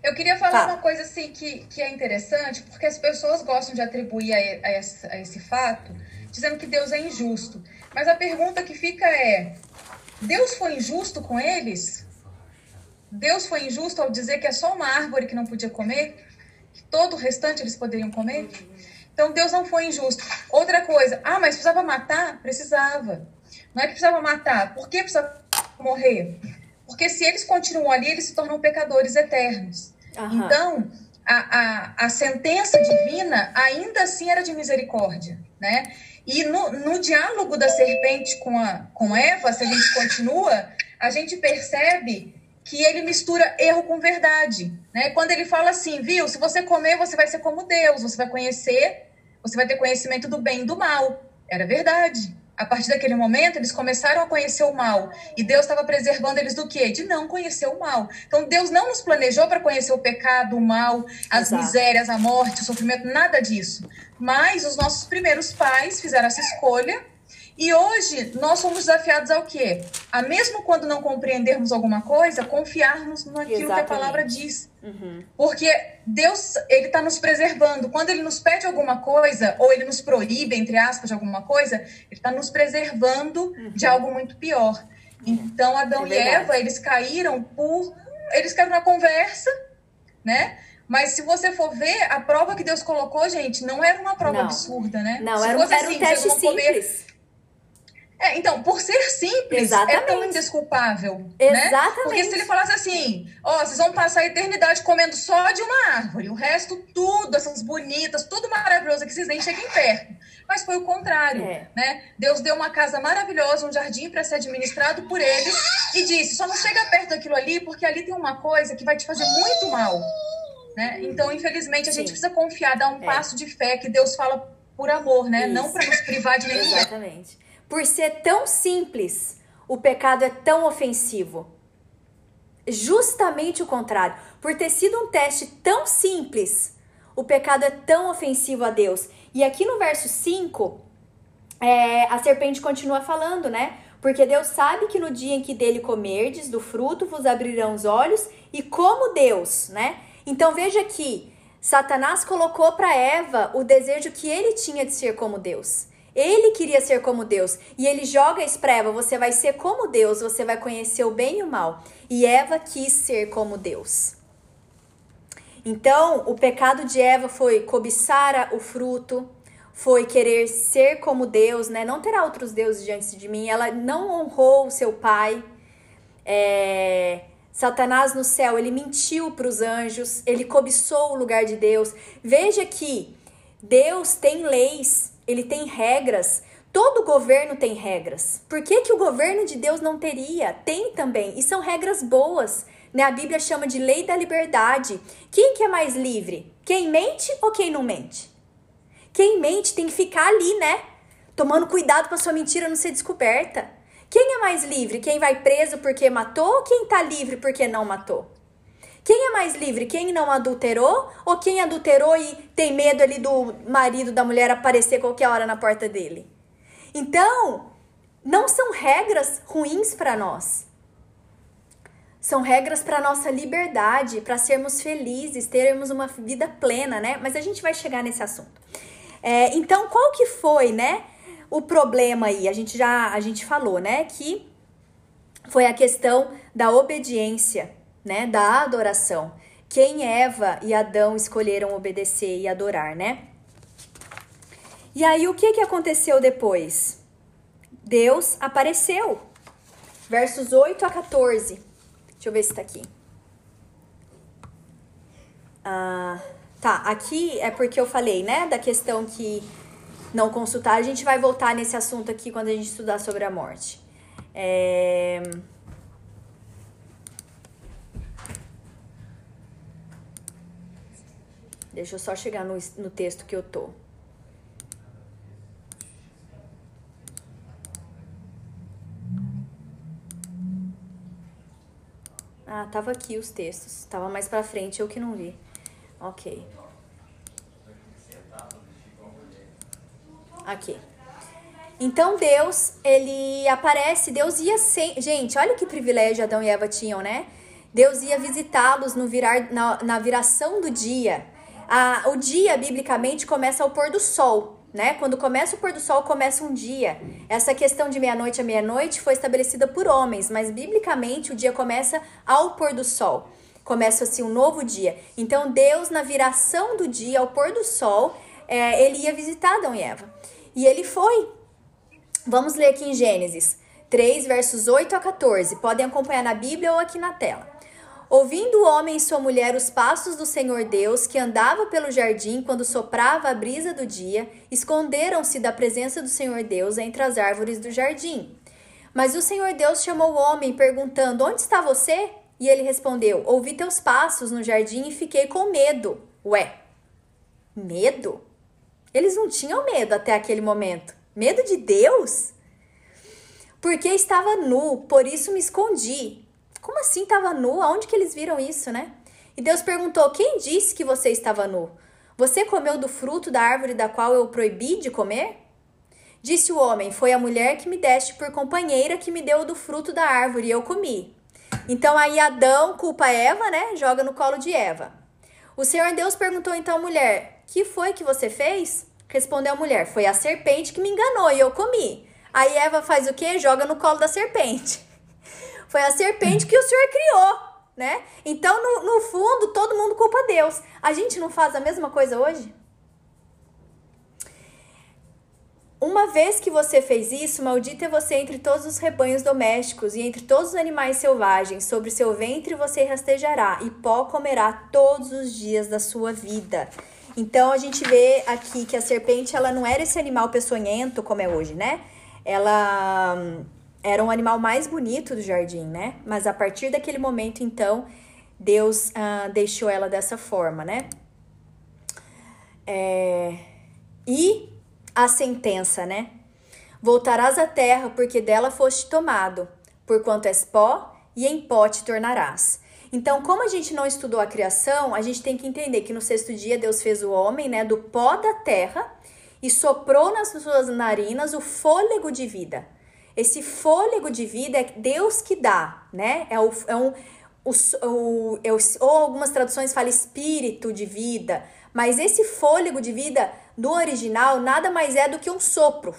Eu queria falar uma coisa assim que, que é interessante, porque as pessoas gostam de atribuir a, a, esse, a esse fato, dizendo que Deus é injusto. Mas a pergunta que fica é: Deus foi injusto com eles? Deus foi injusto ao dizer que é só uma árvore que não podia comer? Que todo o restante eles poderiam comer? Então Deus não foi injusto. Outra coisa, ah, mas precisava matar? Precisava. Não é que precisava matar. Por que precisava morrer? Porque se eles continuam ali, eles se tornam pecadores eternos. Uhum. Então, a, a, a sentença divina ainda assim era de misericórdia, né? E no, no diálogo da serpente com, a, com Eva, se a gente continua, a gente percebe que ele mistura erro com verdade, né? Quando ele fala assim, viu, se você comer, você vai ser como Deus, você vai conhecer, você vai ter conhecimento do bem e do mal. Era verdade. A partir daquele momento, eles começaram a conhecer o mal. E Deus estava preservando eles do quê? De não conhecer o mal. Então, Deus não nos planejou para conhecer o pecado, o mal, as Exato. misérias, a morte, o sofrimento, nada disso. Mas os nossos primeiros pais fizeram essa escolha e hoje nós somos desafiados ao quê? A mesmo quando não compreendermos alguma coisa, confiarmos naquilo Exatamente. que a palavra diz. Uhum. Porque Deus, ele está nos preservando. Quando ele nos pede alguma coisa, ou ele nos proíbe, entre aspas, de alguma coisa, ele está nos preservando uhum. de algo muito pior. Então, Adão é e Eva, eles caíram por. Eles caíram na conversa, né? Mas se você for ver, a prova que Deus colocou, gente, não era uma prova não. absurda, né?
Não, se era, um, era assim, um teste simples. Comer,
é, então, por ser simples, Exatamente. é tão indesculpável. Exatamente. Né? Porque se ele falasse assim, ó, oh, vocês vão passar a eternidade comendo só de uma árvore, o resto tudo, essas bonitas, tudo maravilhoso que vocês nem cheguem perto. Mas foi o contrário, é. né? Deus deu uma casa maravilhosa, um jardim para ser administrado por eles e disse, só não chega perto daquilo ali, porque ali tem uma coisa que vai te fazer muito mal. Né? Então, infelizmente, a Sim. gente precisa confiar, dar um é. passo de fé que Deus fala por amor, né? Isso. Não para nos privar de nenhum.
Exatamente. Por ser tão simples, o pecado é tão ofensivo. Justamente o contrário. Por ter sido um teste tão simples, o pecado é tão ofensivo a Deus. E aqui no verso 5, é, a serpente continua falando, né? Porque Deus sabe que no dia em que dele comerdes do fruto vos abrirão os olhos e como Deus, né? Então veja aqui, Satanás colocou para Eva o desejo que ele tinha de ser como Deus. Ele queria ser como Deus. E ele joga isso pra Eva: você vai ser como Deus, você vai conhecer o bem e o mal. E Eva quis ser como Deus. Então, o pecado de Eva foi cobiçar o fruto, foi querer ser como Deus, né? Não terá outros deuses diante de mim. Ela não honrou o seu pai. É... Satanás no céu, ele mentiu para os anjos, ele cobiçou o lugar de Deus. Veja que Deus tem leis ele tem regras. Todo governo tem regras. Por que, que o governo de Deus não teria? Tem também. E são regras boas. Né? A Bíblia chama de lei da liberdade. Quem que é mais livre? Quem mente ou quem não mente? Quem mente tem que ficar ali, né? Tomando cuidado para sua mentira não ser descoberta. Quem é mais livre? Quem vai preso porque matou ou quem tá livre porque não matou? Quem é mais livre? Quem não adulterou ou quem adulterou e tem medo ali do marido da mulher aparecer qualquer hora na porta dele? Então, não são regras ruins para nós. São regras para nossa liberdade, para sermos felizes, termos uma vida plena, né? Mas a gente vai chegar nesse assunto. É, então, qual que foi, né, o problema aí? A gente já a gente falou, né, que foi a questão da obediência né, da adoração. Quem Eva e Adão escolheram obedecer e adorar, né? E aí o que que aconteceu depois? Deus apareceu. Versos 8 a 14. Deixa eu ver se tá aqui. Ah, tá, aqui é porque eu falei, né, da questão que não consultar. A gente vai voltar nesse assunto aqui quando a gente estudar sobre a morte. É... Deixa eu só chegar no, no texto que eu tô. Ah, tava aqui os textos. Tava mais pra frente, eu que não vi. Ok. Aqui. Então Deus, ele aparece, Deus ia sem. Gente, olha que privilégio Adão e Eva tinham, né? Deus ia visitá-los no virar, na, na viração do dia a, o dia, biblicamente, começa ao pôr do sol. Né? Quando começa o pôr do sol, começa um dia. Essa questão de meia-noite a meia-noite foi estabelecida por homens, mas biblicamente o dia começa ao pôr do sol. Começa assim um novo dia. Então Deus, na viração do dia, ao pôr do sol, é, ele ia visitar Adão e Eva. E ele foi. Vamos ler aqui em Gênesis 3, versos 8 a 14. Podem acompanhar na Bíblia ou aqui na tela. Ouvindo o homem e sua mulher os passos do Senhor Deus, que andava pelo jardim quando soprava a brisa do dia, esconderam-se da presença do Senhor Deus entre as árvores do jardim. Mas o Senhor Deus chamou o homem, perguntando: Onde está você? E ele respondeu: Ouvi teus passos no jardim e fiquei com medo. Ué, medo? Eles não tinham medo até aquele momento. Medo de Deus? Porque estava nu, por isso me escondi. Como assim estava nu? Aonde que eles viram isso, né? E Deus perguntou: Quem disse que você estava nu? Você comeu do fruto da árvore da qual eu proibi de comer? Disse o homem: Foi a mulher que me deste por companheira que me deu do fruto da árvore e eu comi. Então aí Adão culpa Eva, né? Joga no colo de Eva. O Senhor Deus perguntou então à mulher: Que foi que você fez? Respondeu a mulher: Foi a serpente que me enganou e eu comi. Aí Eva faz o quê? Joga no colo da serpente. Foi a serpente que o Senhor criou né? Então, no, no fundo, todo mundo culpa Deus. A gente não faz a mesma coisa hoje? Uma vez que você fez isso, maldito é você entre todos os rebanhos domésticos e entre todos os animais selvagens. Sobre seu ventre você rastejará e pó comerá todos os dias da sua vida. Então a gente vê aqui que a serpente ela não era esse animal peçonhento como é hoje, né? Ela era um animal mais bonito do jardim, né? Mas a partir daquele momento, então, Deus ah, deixou ela dessa forma, né? É... E a sentença, né? Voltarás à terra, porque dela foste tomado, porquanto és pó, e em pó te tornarás. Então, como a gente não estudou a criação, a gente tem que entender que no sexto dia Deus fez o homem, né, do pó da terra e soprou nas suas narinas o fôlego de vida. Esse fôlego de vida é Deus que dá, né? É, o, é um. O, o, é o, ou algumas traduções falam espírito de vida, mas esse fôlego de vida do original nada mais é do que um sopro,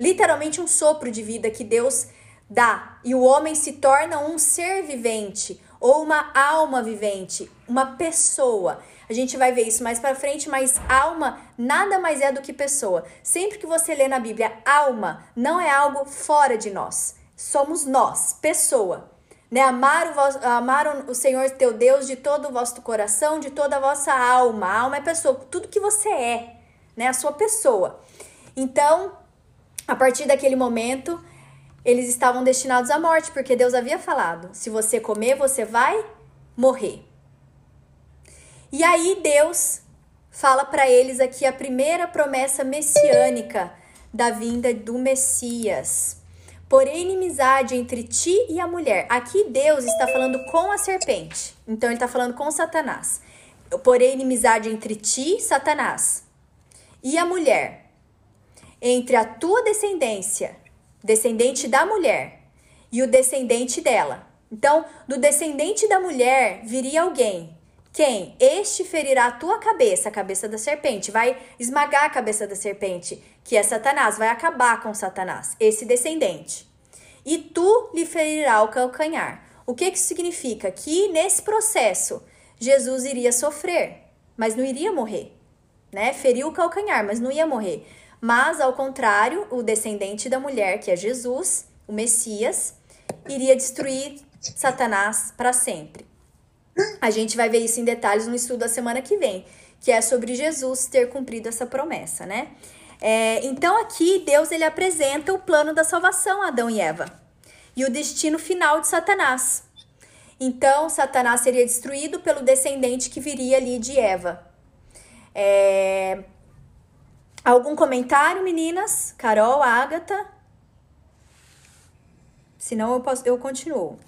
literalmente um sopro de vida que Deus dá, e o homem se torna um ser vivente ou uma alma vivente, uma pessoa. A gente vai ver isso mais para frente, mas alma nada mais é do que pessoa. Sempre que você lê na Bíblia alma, não é algo fora de nós. Somos nós, pessoa. Né? Amar, o, amar o Senhor teu Deus de todo o vosso coração, de toda a vossa alma. A alma é pessoa, tudo que você é, né? A sua pessoa. Então, a partir daquele momento, eles estavam destinados à morte, porque Deus havia falado: se você comer, você vai morrer. E aí Deus fala para eles aqui a primeira promessa messiânica da vinda do Messias. Porém, inimizade entre ti e a mulher. Aqui Deus está falando com a serpente. Então ele está falando com Satanás. Porém, inimizade entre ti, Satanás, e a mulher. Entre a tua descendência, descendente da mulher, e o descendente dela. Então, do descendente da mulher viria alguém quem? Este ferirá a tua cabeça, a cabeça da serpente, vai esmagar a cabeça da serpente, que é Satanás, vai acabar com Satanás, esse descendente. E tu lhe ferirá o calcanhar. O que, que isso significa? Que nesse processo Jesus iria sofrer, mas não iria morrer. Né? Feriu o calcanhar, mas não ia morrer. Mas, ao contrário, o descendente da mulher, que é Jesus, o Messias, iria destruir Satanás para sempre. A gente vai ver isso em detalhes no estudo da semana que vem, que é sobre Jesus ter cumprido essa promessa, né? É, então aqui Deus ele apresenta o plano da salvação a Adão e Eva e o destino final de Satanás. Então Satanás seria destruído pelo descendente que viria ali de Eva. É... Algum comentário, meninas? Carol, Ágata? Senão eu, posso, eu continuo.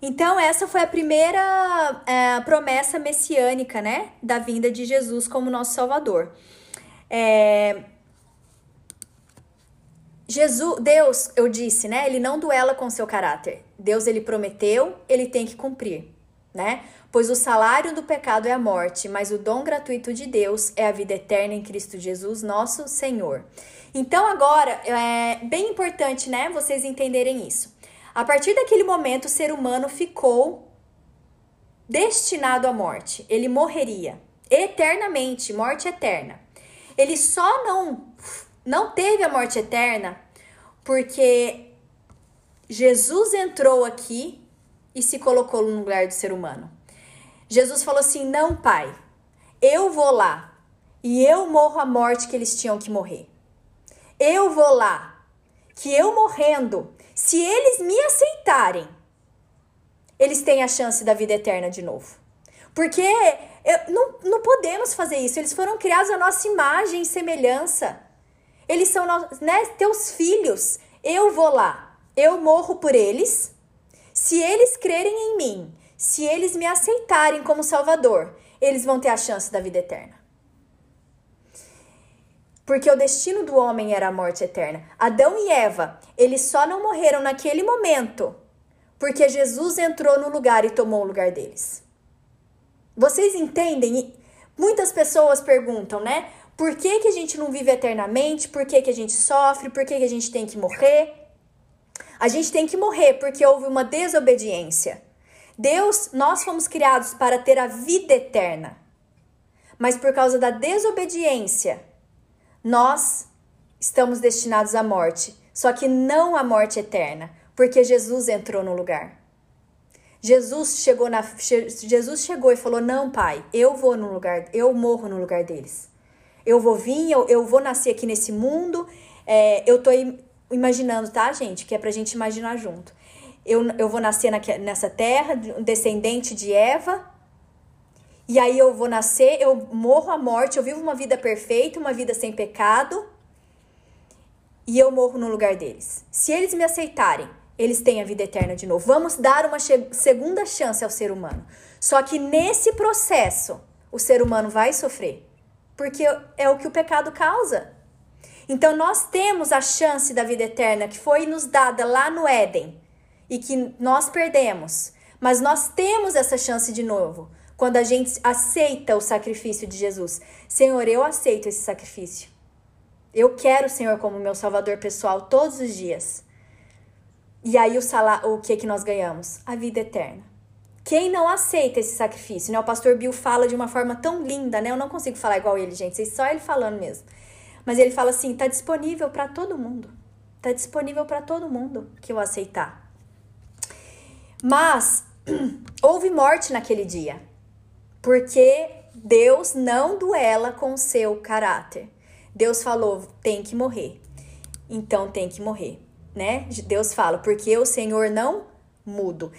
Então, essa foi a primeira é, promessa messiânica, né? Da vinda de Jesus como nosso Salvador. É... Jesus, Deus, eu disse, né? Ele não duela com seu caráter. Deus, ele prometeu, ele tem que cumprir, né? Pois o salário do pecado é a morte, mas o dom gratuito de Deus é a vida eterna em Cristo Jesus, nosso Senhor. Então, agora, é bem importante, né? Vocês entenderem isso. A partir daquele momento, o ser humano ficou destinado à morte. Ele morreria eternamente, morte eterna. Ele só não não teve a morte eterna porque Jesus entrou aqui e se colocou no lugar do ser humano. Jesus falou assim: "Não, Pai, eu vou lá e eu morro a morte que eles tinham que morrer. Eu vou lá, que eu morrendo se eles me aceitarem, eles têm a chance da vida eterna de novo. Porque eu, não, não podemos fazer isso. Eles foram criados à nossa imagem e semelhança. Eles são né, teus filhos. Eu vou lá, eu morro por eles. Se eles crerem em mim, se eles me aceitarem como Salvador, eles vão ter a chance da vida eterna. Porque o destino do homem era a morte eterna. Adão e Eva, eles só não morreram naquele momento porque Jesus entrou no lugar e tomou o lugar deles. Vocês entendem? Muitas pessoas perguntam, né? Por que, que a gente não vive eternamente? Por que, que a gente sofre? Por que, que a gente tem que morrer? A gente tem que morrer porque houve uma desobediência. Deus, nós fomos criados para ter a vida eterna. Mas por causa da desobediência, nós estamos destinados à morte. Só que não à morte eterna, porque Jesus entrou no lugar. Jesus chegou na Jesus chegou e falou: "Não, Pai, eu vou no lugar, eu morro no lugar deles. Eu vou vir, eu, eu vou nascer aqui nesse mundo. É, eu tô imaginando, tá, gente? Que é pra gente imaginar junto. Eu, eu vou nascer na, nessa terra, descendente de Eva. E aí eu vou nascer, eu morro a morte, eu vivo uma vida perfeita, uma vida sem pecado. E eu morro no lugar deles. Se eles me aceitarem, eles têm a vida eterna de novo. Vamos dar uma segunda chance ao ser humano. Só que nesse processo, o ser humano vai sofrer, porque é o que o pecado causa. Então nós temos a chance da vida eterna que foi nos dada lá no Éden e que nós perdemos. Mas nós temos essa chance de novo quando a gente aceita o sacrifício de Jesus. Senhor, eu aceito esse sacrifício. Eu quero o Senhor como meu salvador pessoal todos os dias. E aí o o que que nós ganhamos? A vida eterna. Quem não aceita esse sacrifício, né? O pastor Bill fala de uma forma tão linda, né? Eu não consigo falar igual ele, gente, só ele falando mesmo. Mas ele fala assim: tá disponível para todo mundo. Tá disponível para todo mundo que o aceitar. Mas houve morte naquele dia. Porque Deus não duela com seu caráter. Deus falou: tem que morrer. Então tem que morrer né? Deus fala, porque o Senhor não mudo.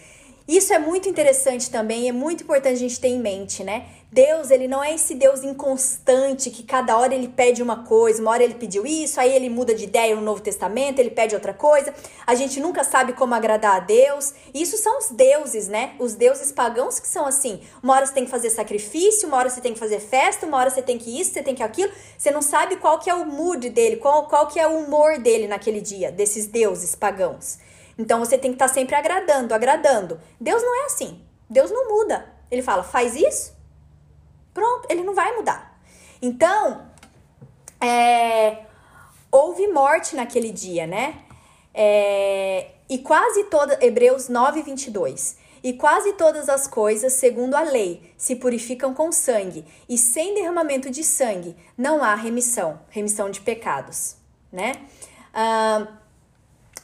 Isso é muito interessante também, é muito importante a gente ter em mente, né? Deus, ele não é esse Deus inconstante que cada hora ele pede uma coisa, uma hora ele pediu isso, aí ele muda de ideia no Novo Testamento, ele pede outra coisa. A gente nunca sabe como agradar a Deus. Isso são os deuses, né? Os deuses pagãos que são assim. Uma hora você tem que fazer sacrifício, uma hora você tem que fazer festa, uma hora você tem que isso, você tem que aquilo. Você não sabe qual que é o mood dele, qual, qual que é o humor dele naquele dia, desses deuses pagãos. Então você tem que estar sempre agradando, agradando. Deus não é assim. Deus não muda. Ele fala, faz isso, pronto, ele não vai mudar. Então, é, houve morte naquele dia, né? É, e quase toda, Hebreus 9, 22. E quase todas as coisas, segundo a lei, se purificam com sangue, e sem derramamento de sangue não há remissão, remissão de pecados, né? Ah,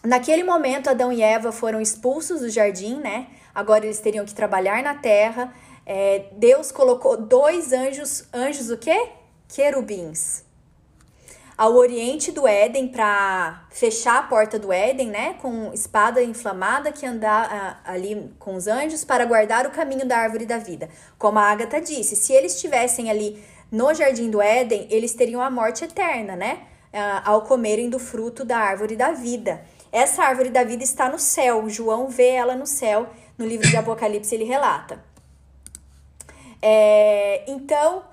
Naquele momento, Adão e Eva foram expulsos do jardim, né? Agora eles teriam que trabalhar na terra. É, Deus colocou dois anjos, anjos o quê? Querubins. Ao oriente do Éden, para fechar a porta do Éden, né? Com espada inflamada que andar ali com os anjos para guardar o caminho da árvore da vida. Como a Agatha disse, se eles estivessem ali no jardim do Éden, eles teriam a morte eterna, né? Ao comerem do fruto da árvore da vida. Essa árvore da vida está no céu. João vê ela no céu. No livro de Apocalipse ele relata. É, então,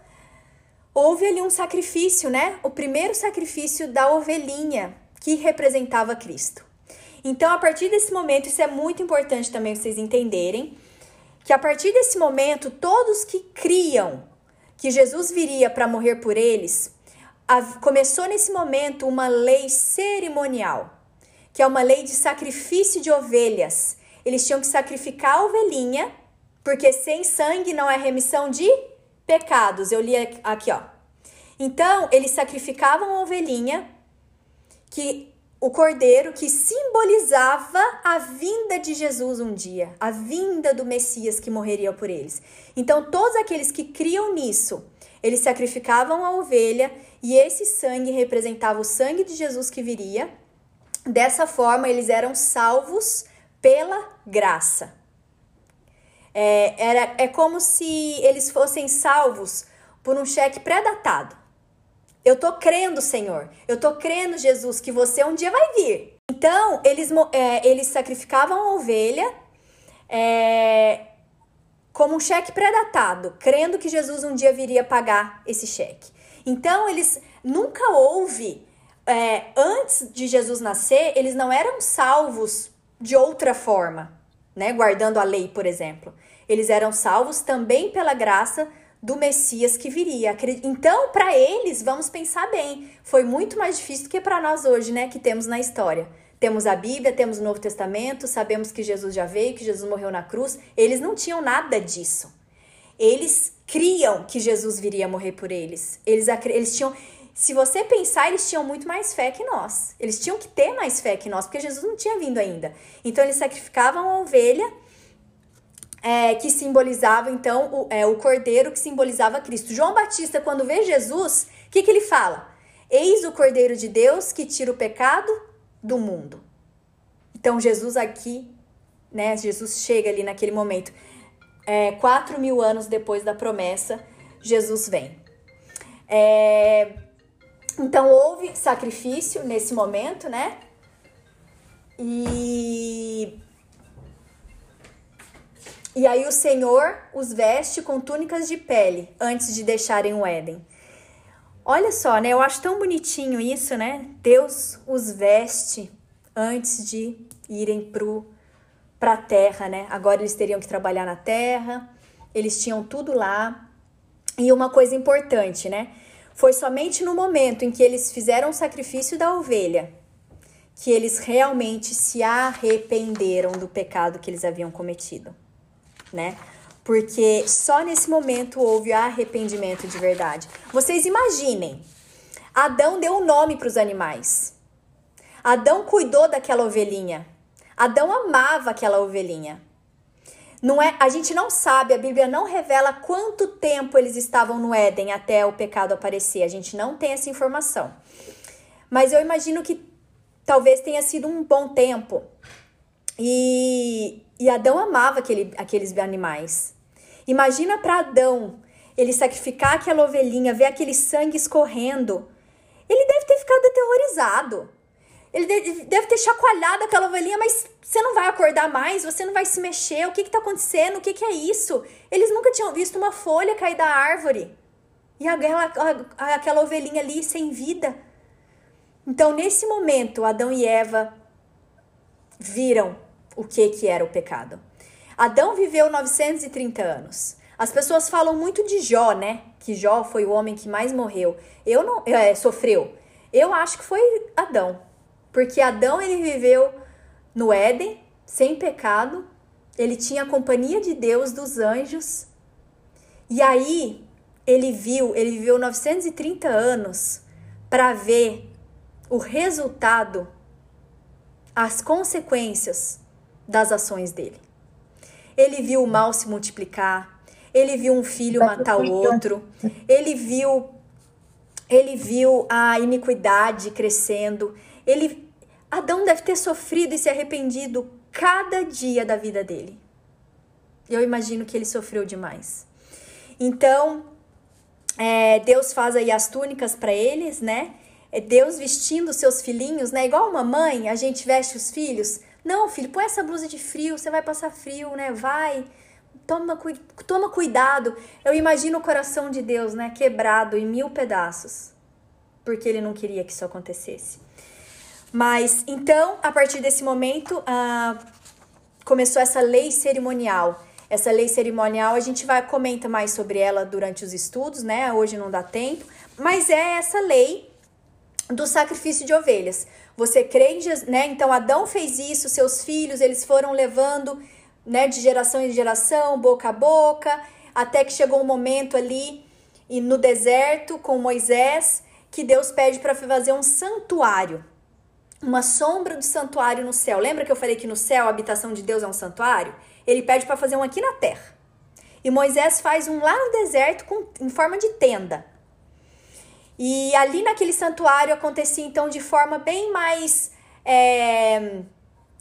houve ali um sacrifício, né? O primeiro sacrifício da ovelhinha que representava Cristo. Então, a partir desse momento, isso é muito importante também vocês entenderem, que a partir desse momento, todos que criam que Jesus viria para morrer por eles, começou nesse momento uma lei cerimonial que é uma lei de sacrifício de ovelhas. Eles tinham que sacrificar a ovelhinha, porque sem sangue não é remissão de pecados. Eu li aqui, ó. Então, eles sacrificavam a ovelhinha, que o cordeiro que simbolizava a vinda de Jesus um dia, a vinda do Messias que morreria por eles. Então, todos aqueles que criam nisso, eles sacrificavam a ovelha e esse sangue representava o sangue de Jesus que viria Dessa forma, eles eram salvos pela graça. É, era, é como se eles fossem salvos por um cheque pré-datado. Eu tô crendo, Senhor. Eu tô crendo, Jesus, que você um dia vai vir. Então, eles, é, eles sacrificavam a ovelha é, como um cheque pré-datado, crendo que Jesus um dia viria pagar esse cheque. Então, eles nunca houve, é, antes de Jesus nascer, eles não eram salvos de outra forma, né? Guardando a lei, por exemplo. Eles eram salvos também pela graça do Messias que viria. Então, para eles, vamos pensar bem, foi muito mais difícil do que para nós hoje, né, que temos na história. Temos a Bíblia, temos o Novo Testamento, sabemos que Jesus já veio, que Jesus morreu na cruz. Eles não tinham nada disso. Eles criam que Jesus viria morrer por eles. Eles, eles tinham. Se você pensar, eles tinham muito mais fé que nós. Eles tinham que ter mais fé que nós, porque Jesus não tinha vindo ainda. Então, eles sacrificavam a ovelha é, que simbolizava então o, é, o cordeiro que simbolizava Cristo. João Batista, quando vê Jesus, o que, que ele fala? Eis o cordeiro de Deus que tira o pecado do mundo. Então Jesus aqui, né? Jesus chega ali naquele momento, é, quatro mil anos depois da promessa, Jesus vem. É, então houve sacrifício nesse momento, né? E e aí o Senhor os veste com túnicas de pele antes de deixarem o Éden. Olha só, né? Eu acho tão bonitinho isso, né? Deus os veste antes de irem pro para a terra, né? Agora eles teriam que trabalhar na terra. Eles tinham tudo lá. E uma coisa importante, né? Foi somente no momento em que eles fizeram o sacrifício da ovelha que eles realmente se arrependeram do pecado que eles haviam cometido né? Porque só nesse momento houve arrependimento de verdade. Vocês imaginem, Adão deu um nome para os animais. Adão cuidou daquela ovelhinha. Adão amava aquela ovelhinha. Não é, a gente não sabe, a Bíblia não revela quanto tempo eles estavam no Éden até o pecado aparecer. A gente não tem essa informação. Mas eu imagino que talvez tenha sido um bom tempo. E e Adão amava aquele, aqueles animais. Imagina para Adão ele sacrificar aquela ovelhinha, ver aquele sangue escorrendo. Ele deve ter ficado aterrorizado. Ele deve ter chacoalhado aquela ovelhinha, mas você não vai acordar mais, você não vai se mexer. O que está acontecendo? O que, que, é isso? Eles nunca tinham visto uma folha cair da árvore. E aquela, aquela ovelhinha ali sem vida. Então, nesse momento, Adão e Eva viram o que, que era o pecado. Adão viveu 930 anos. As pessoas falam muito de Jó, né? Que Jó foi o homem que mais morreu. Eu não, é, sofreu. Eu acho que foi Adão, porque Adão ele viveu no Éden sem pecado. Ele tinha a companhia de Deus, dos anjos. E aí ele viu, ele viveu 930 anos para ver o resultado, as consequências das ações dele. Ele viu o mal se multiplicar, ele viu um filho matar o outro, ele viu ele viu a iniquidade crescendo. Ele Adão deve ter sofrido e se arrependido cada dia da vida dele. Eu imagino que ele sofreu demais. Então, é, Deus faz aí as túnicas para eles, né? É Deus vestindo seus filhinhos, né? Igual uma mãe, a gente veste os filhos não, filho, põe essa blusa de frio, você vai passar frio, né? Vai. Toma, cu toma cuidado. Eu imagino o coração de Deus, né? Quebrado em mil pedaços. Porque ele não queria que isso acontecesse. Mas, então, a partir desse momento, ah, começou essa lei cerimonial. Essa lei cerimonial, a gente vai comenta mais sobre ela durante os estudos, né? Hoje não dá tempo. Mas é essa lei do sacrifício de ovelhas. Você crê em Jesus, né? Então Adão fez isso, seus filhos, eles foram levando, né, de geração em geração, boca a boca, até que chegou um momento ali e no deserto com Moisés, que Deus pede para fazer um santuário. Uma sombra do santuário no céu. Lembra que eu falei que no céu a habitação de Deus é um santuário? Ele pede para fazer um aqui na terra. E Moisés faz um lá no deserto com, em forma de tenda. E ali naquele santuário acontecia então de forma bem mais é,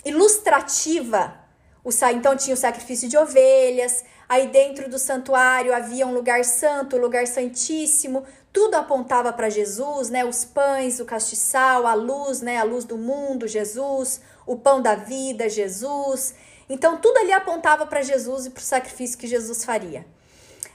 ilustrativa O, então tinha o sacrifício de ovelhas, aí dentro do santuário havia um lugar santo, um lugar santíssimo, tudo apontava para Jesus, né? Os pães, o castiçal, a luz, né? A luz do mundo, Jesus, o pão da vida, Jesus. Então tudo ali apontava para Jesus e para o sacrifício que Jesus faria.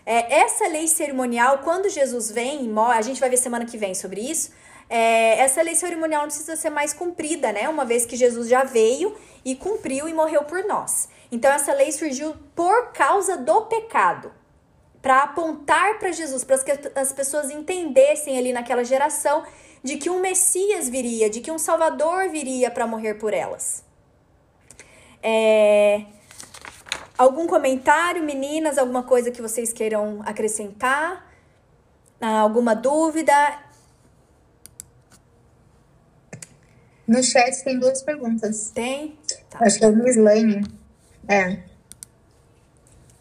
É, essa lei cerimonial, quando Jesus vem, a gente vai ver semana que vem sobre isso. É, essa lei cerimonial não precisa ser mais cumprida, né? Uma vez que Jesus já veio e cumpriu e morreu por nós. Então essa lei surgiu por causa do pecado para apontar para Jesus, para que as pessoas entendessem ali naquela geração de que um Messias viria, de que um Salvador viria para morrer por elas. É... Algum comentário, meninas? Alguma coisa que vocês queiram acrescentar? Ah, alguma dúvida?
No chat tem duas perguntas.
Tem?
Tá. Acho que é a Miss Lane. É.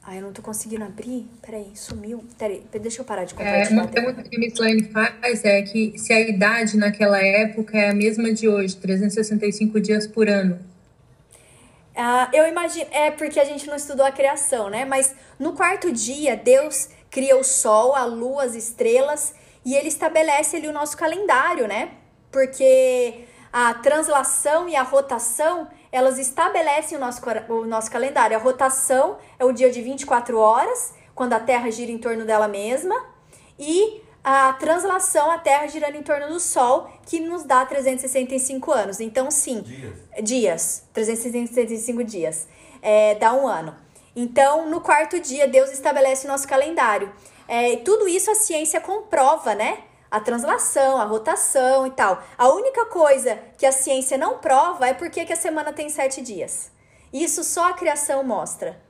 Ah, eu não tô conseguindo abrir? Peraí, sumiu. Peraí, deixa eu parar de comprar.
É, uma pergunta que a Miss Lane faz é que se a idade naquela época é a mesma de hoje, 365 dias por ano.
Ah, eu imagino, é porque a gente não estudou a criação, né? Mas no quarto dia, Deus cria o sol, a lua, as estrelas e ele estabelece ali o nosso calendário, né? Porque a translação e a rotação elas estabelecem o nosso, o nosso calendário. A rotação é o dia de 24 horas, quando a Terra gira em torno dela mesma, e a translação, a Terra girando em torno do Sol, que nos dá 365 anos. Então, sim, dias, dias 365 dias, é, dá um ano. Então, no quarto dia, Deus estabelece o nosso calendário. É, tudo isso a ciência comprova, né? A translação, a rotação e tal. A única coisa que a ciência não prova é porque que a semana tem sete dias. Isso só a criação mostra.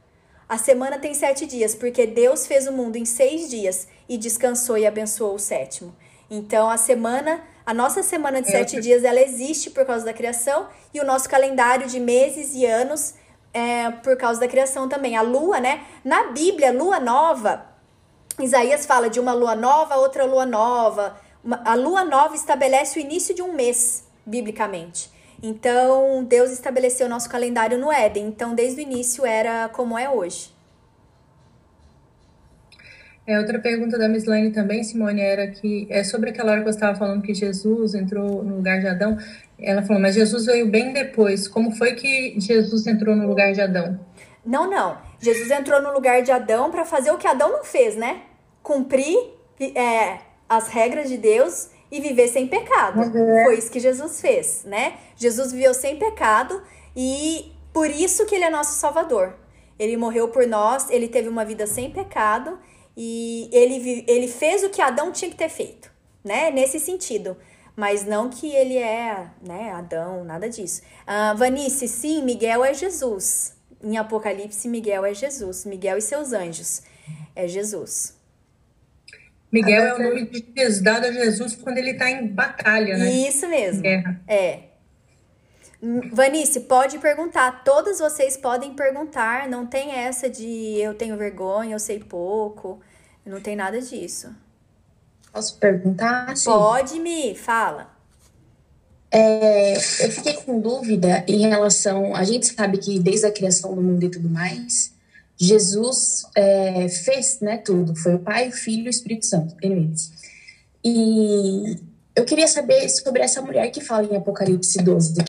A semana tem sete dias, porque Deus fez o mundo em seis dias e descansou e abençoou o sétimo. Então, a semana, a nossa semana de é, sete dias, ela existe por causa da criação e o nosso calendário de meses e anos é por causa da criação também. A lua, né? Na Bíblia, lua nova Isaías fala de uma lua nova, outra lua nova. a lua nova estabelece o início de um mês, biblicamente. Então, Deus estabeleceu o nosso calendário no Éden. Então, desde o início era como é hoje.
É, outra pergunta da Mislane também, Simone, era que é sobre aquela hora que você estava falando que Jesus entrou no lugar de Adão. Ela falou, mas Jesus veio bem depois. Como foi que Jesus entrou no lugar de Adão?
Não, não. Jesus entrou no lugar de Adão para fazer o que Adão não fez, né? Cumprir é, as regras de Deus e viver sem pecado. Uhum. Foi isso que Jesus fez, né? Jesus viveu sem pecado e por isso que ele é nosso Salvador. Ele morreu por nós, ele teve uma vida sem pecado e ele, ele fez o que Adão tinha que ter feito, né? Nesse sentido. Mas não que ele é, né, Adão, nada disso. Uh, Vanice, sim, Miguel é Jesus. Em Apocalipse, Miguel é Jesus. Miguel e seus anjos. É Jesus.
Miguel é o nome de Jesus, dado a Jesus quando ele está em batalha, né?
Isso mesmo. Guerra. É. Vanice, pode perguntar. Todos vocês podem perguntar. Não tem essa de eu tenho vergonha, eu sei pouco. Não tem nada disso.
Posso perguntar?
Sim. Pode me, fala.
É, eu fiquei com dúvida em relação. A gente sabe que desde a criação do mundo e tudo mais, Jesus é, fez né, tudo. Foi o Pai, o Filho e o Espírito Santo. Eles. E eu queria saber sobre essa mulher que fala em Apocalipse 12,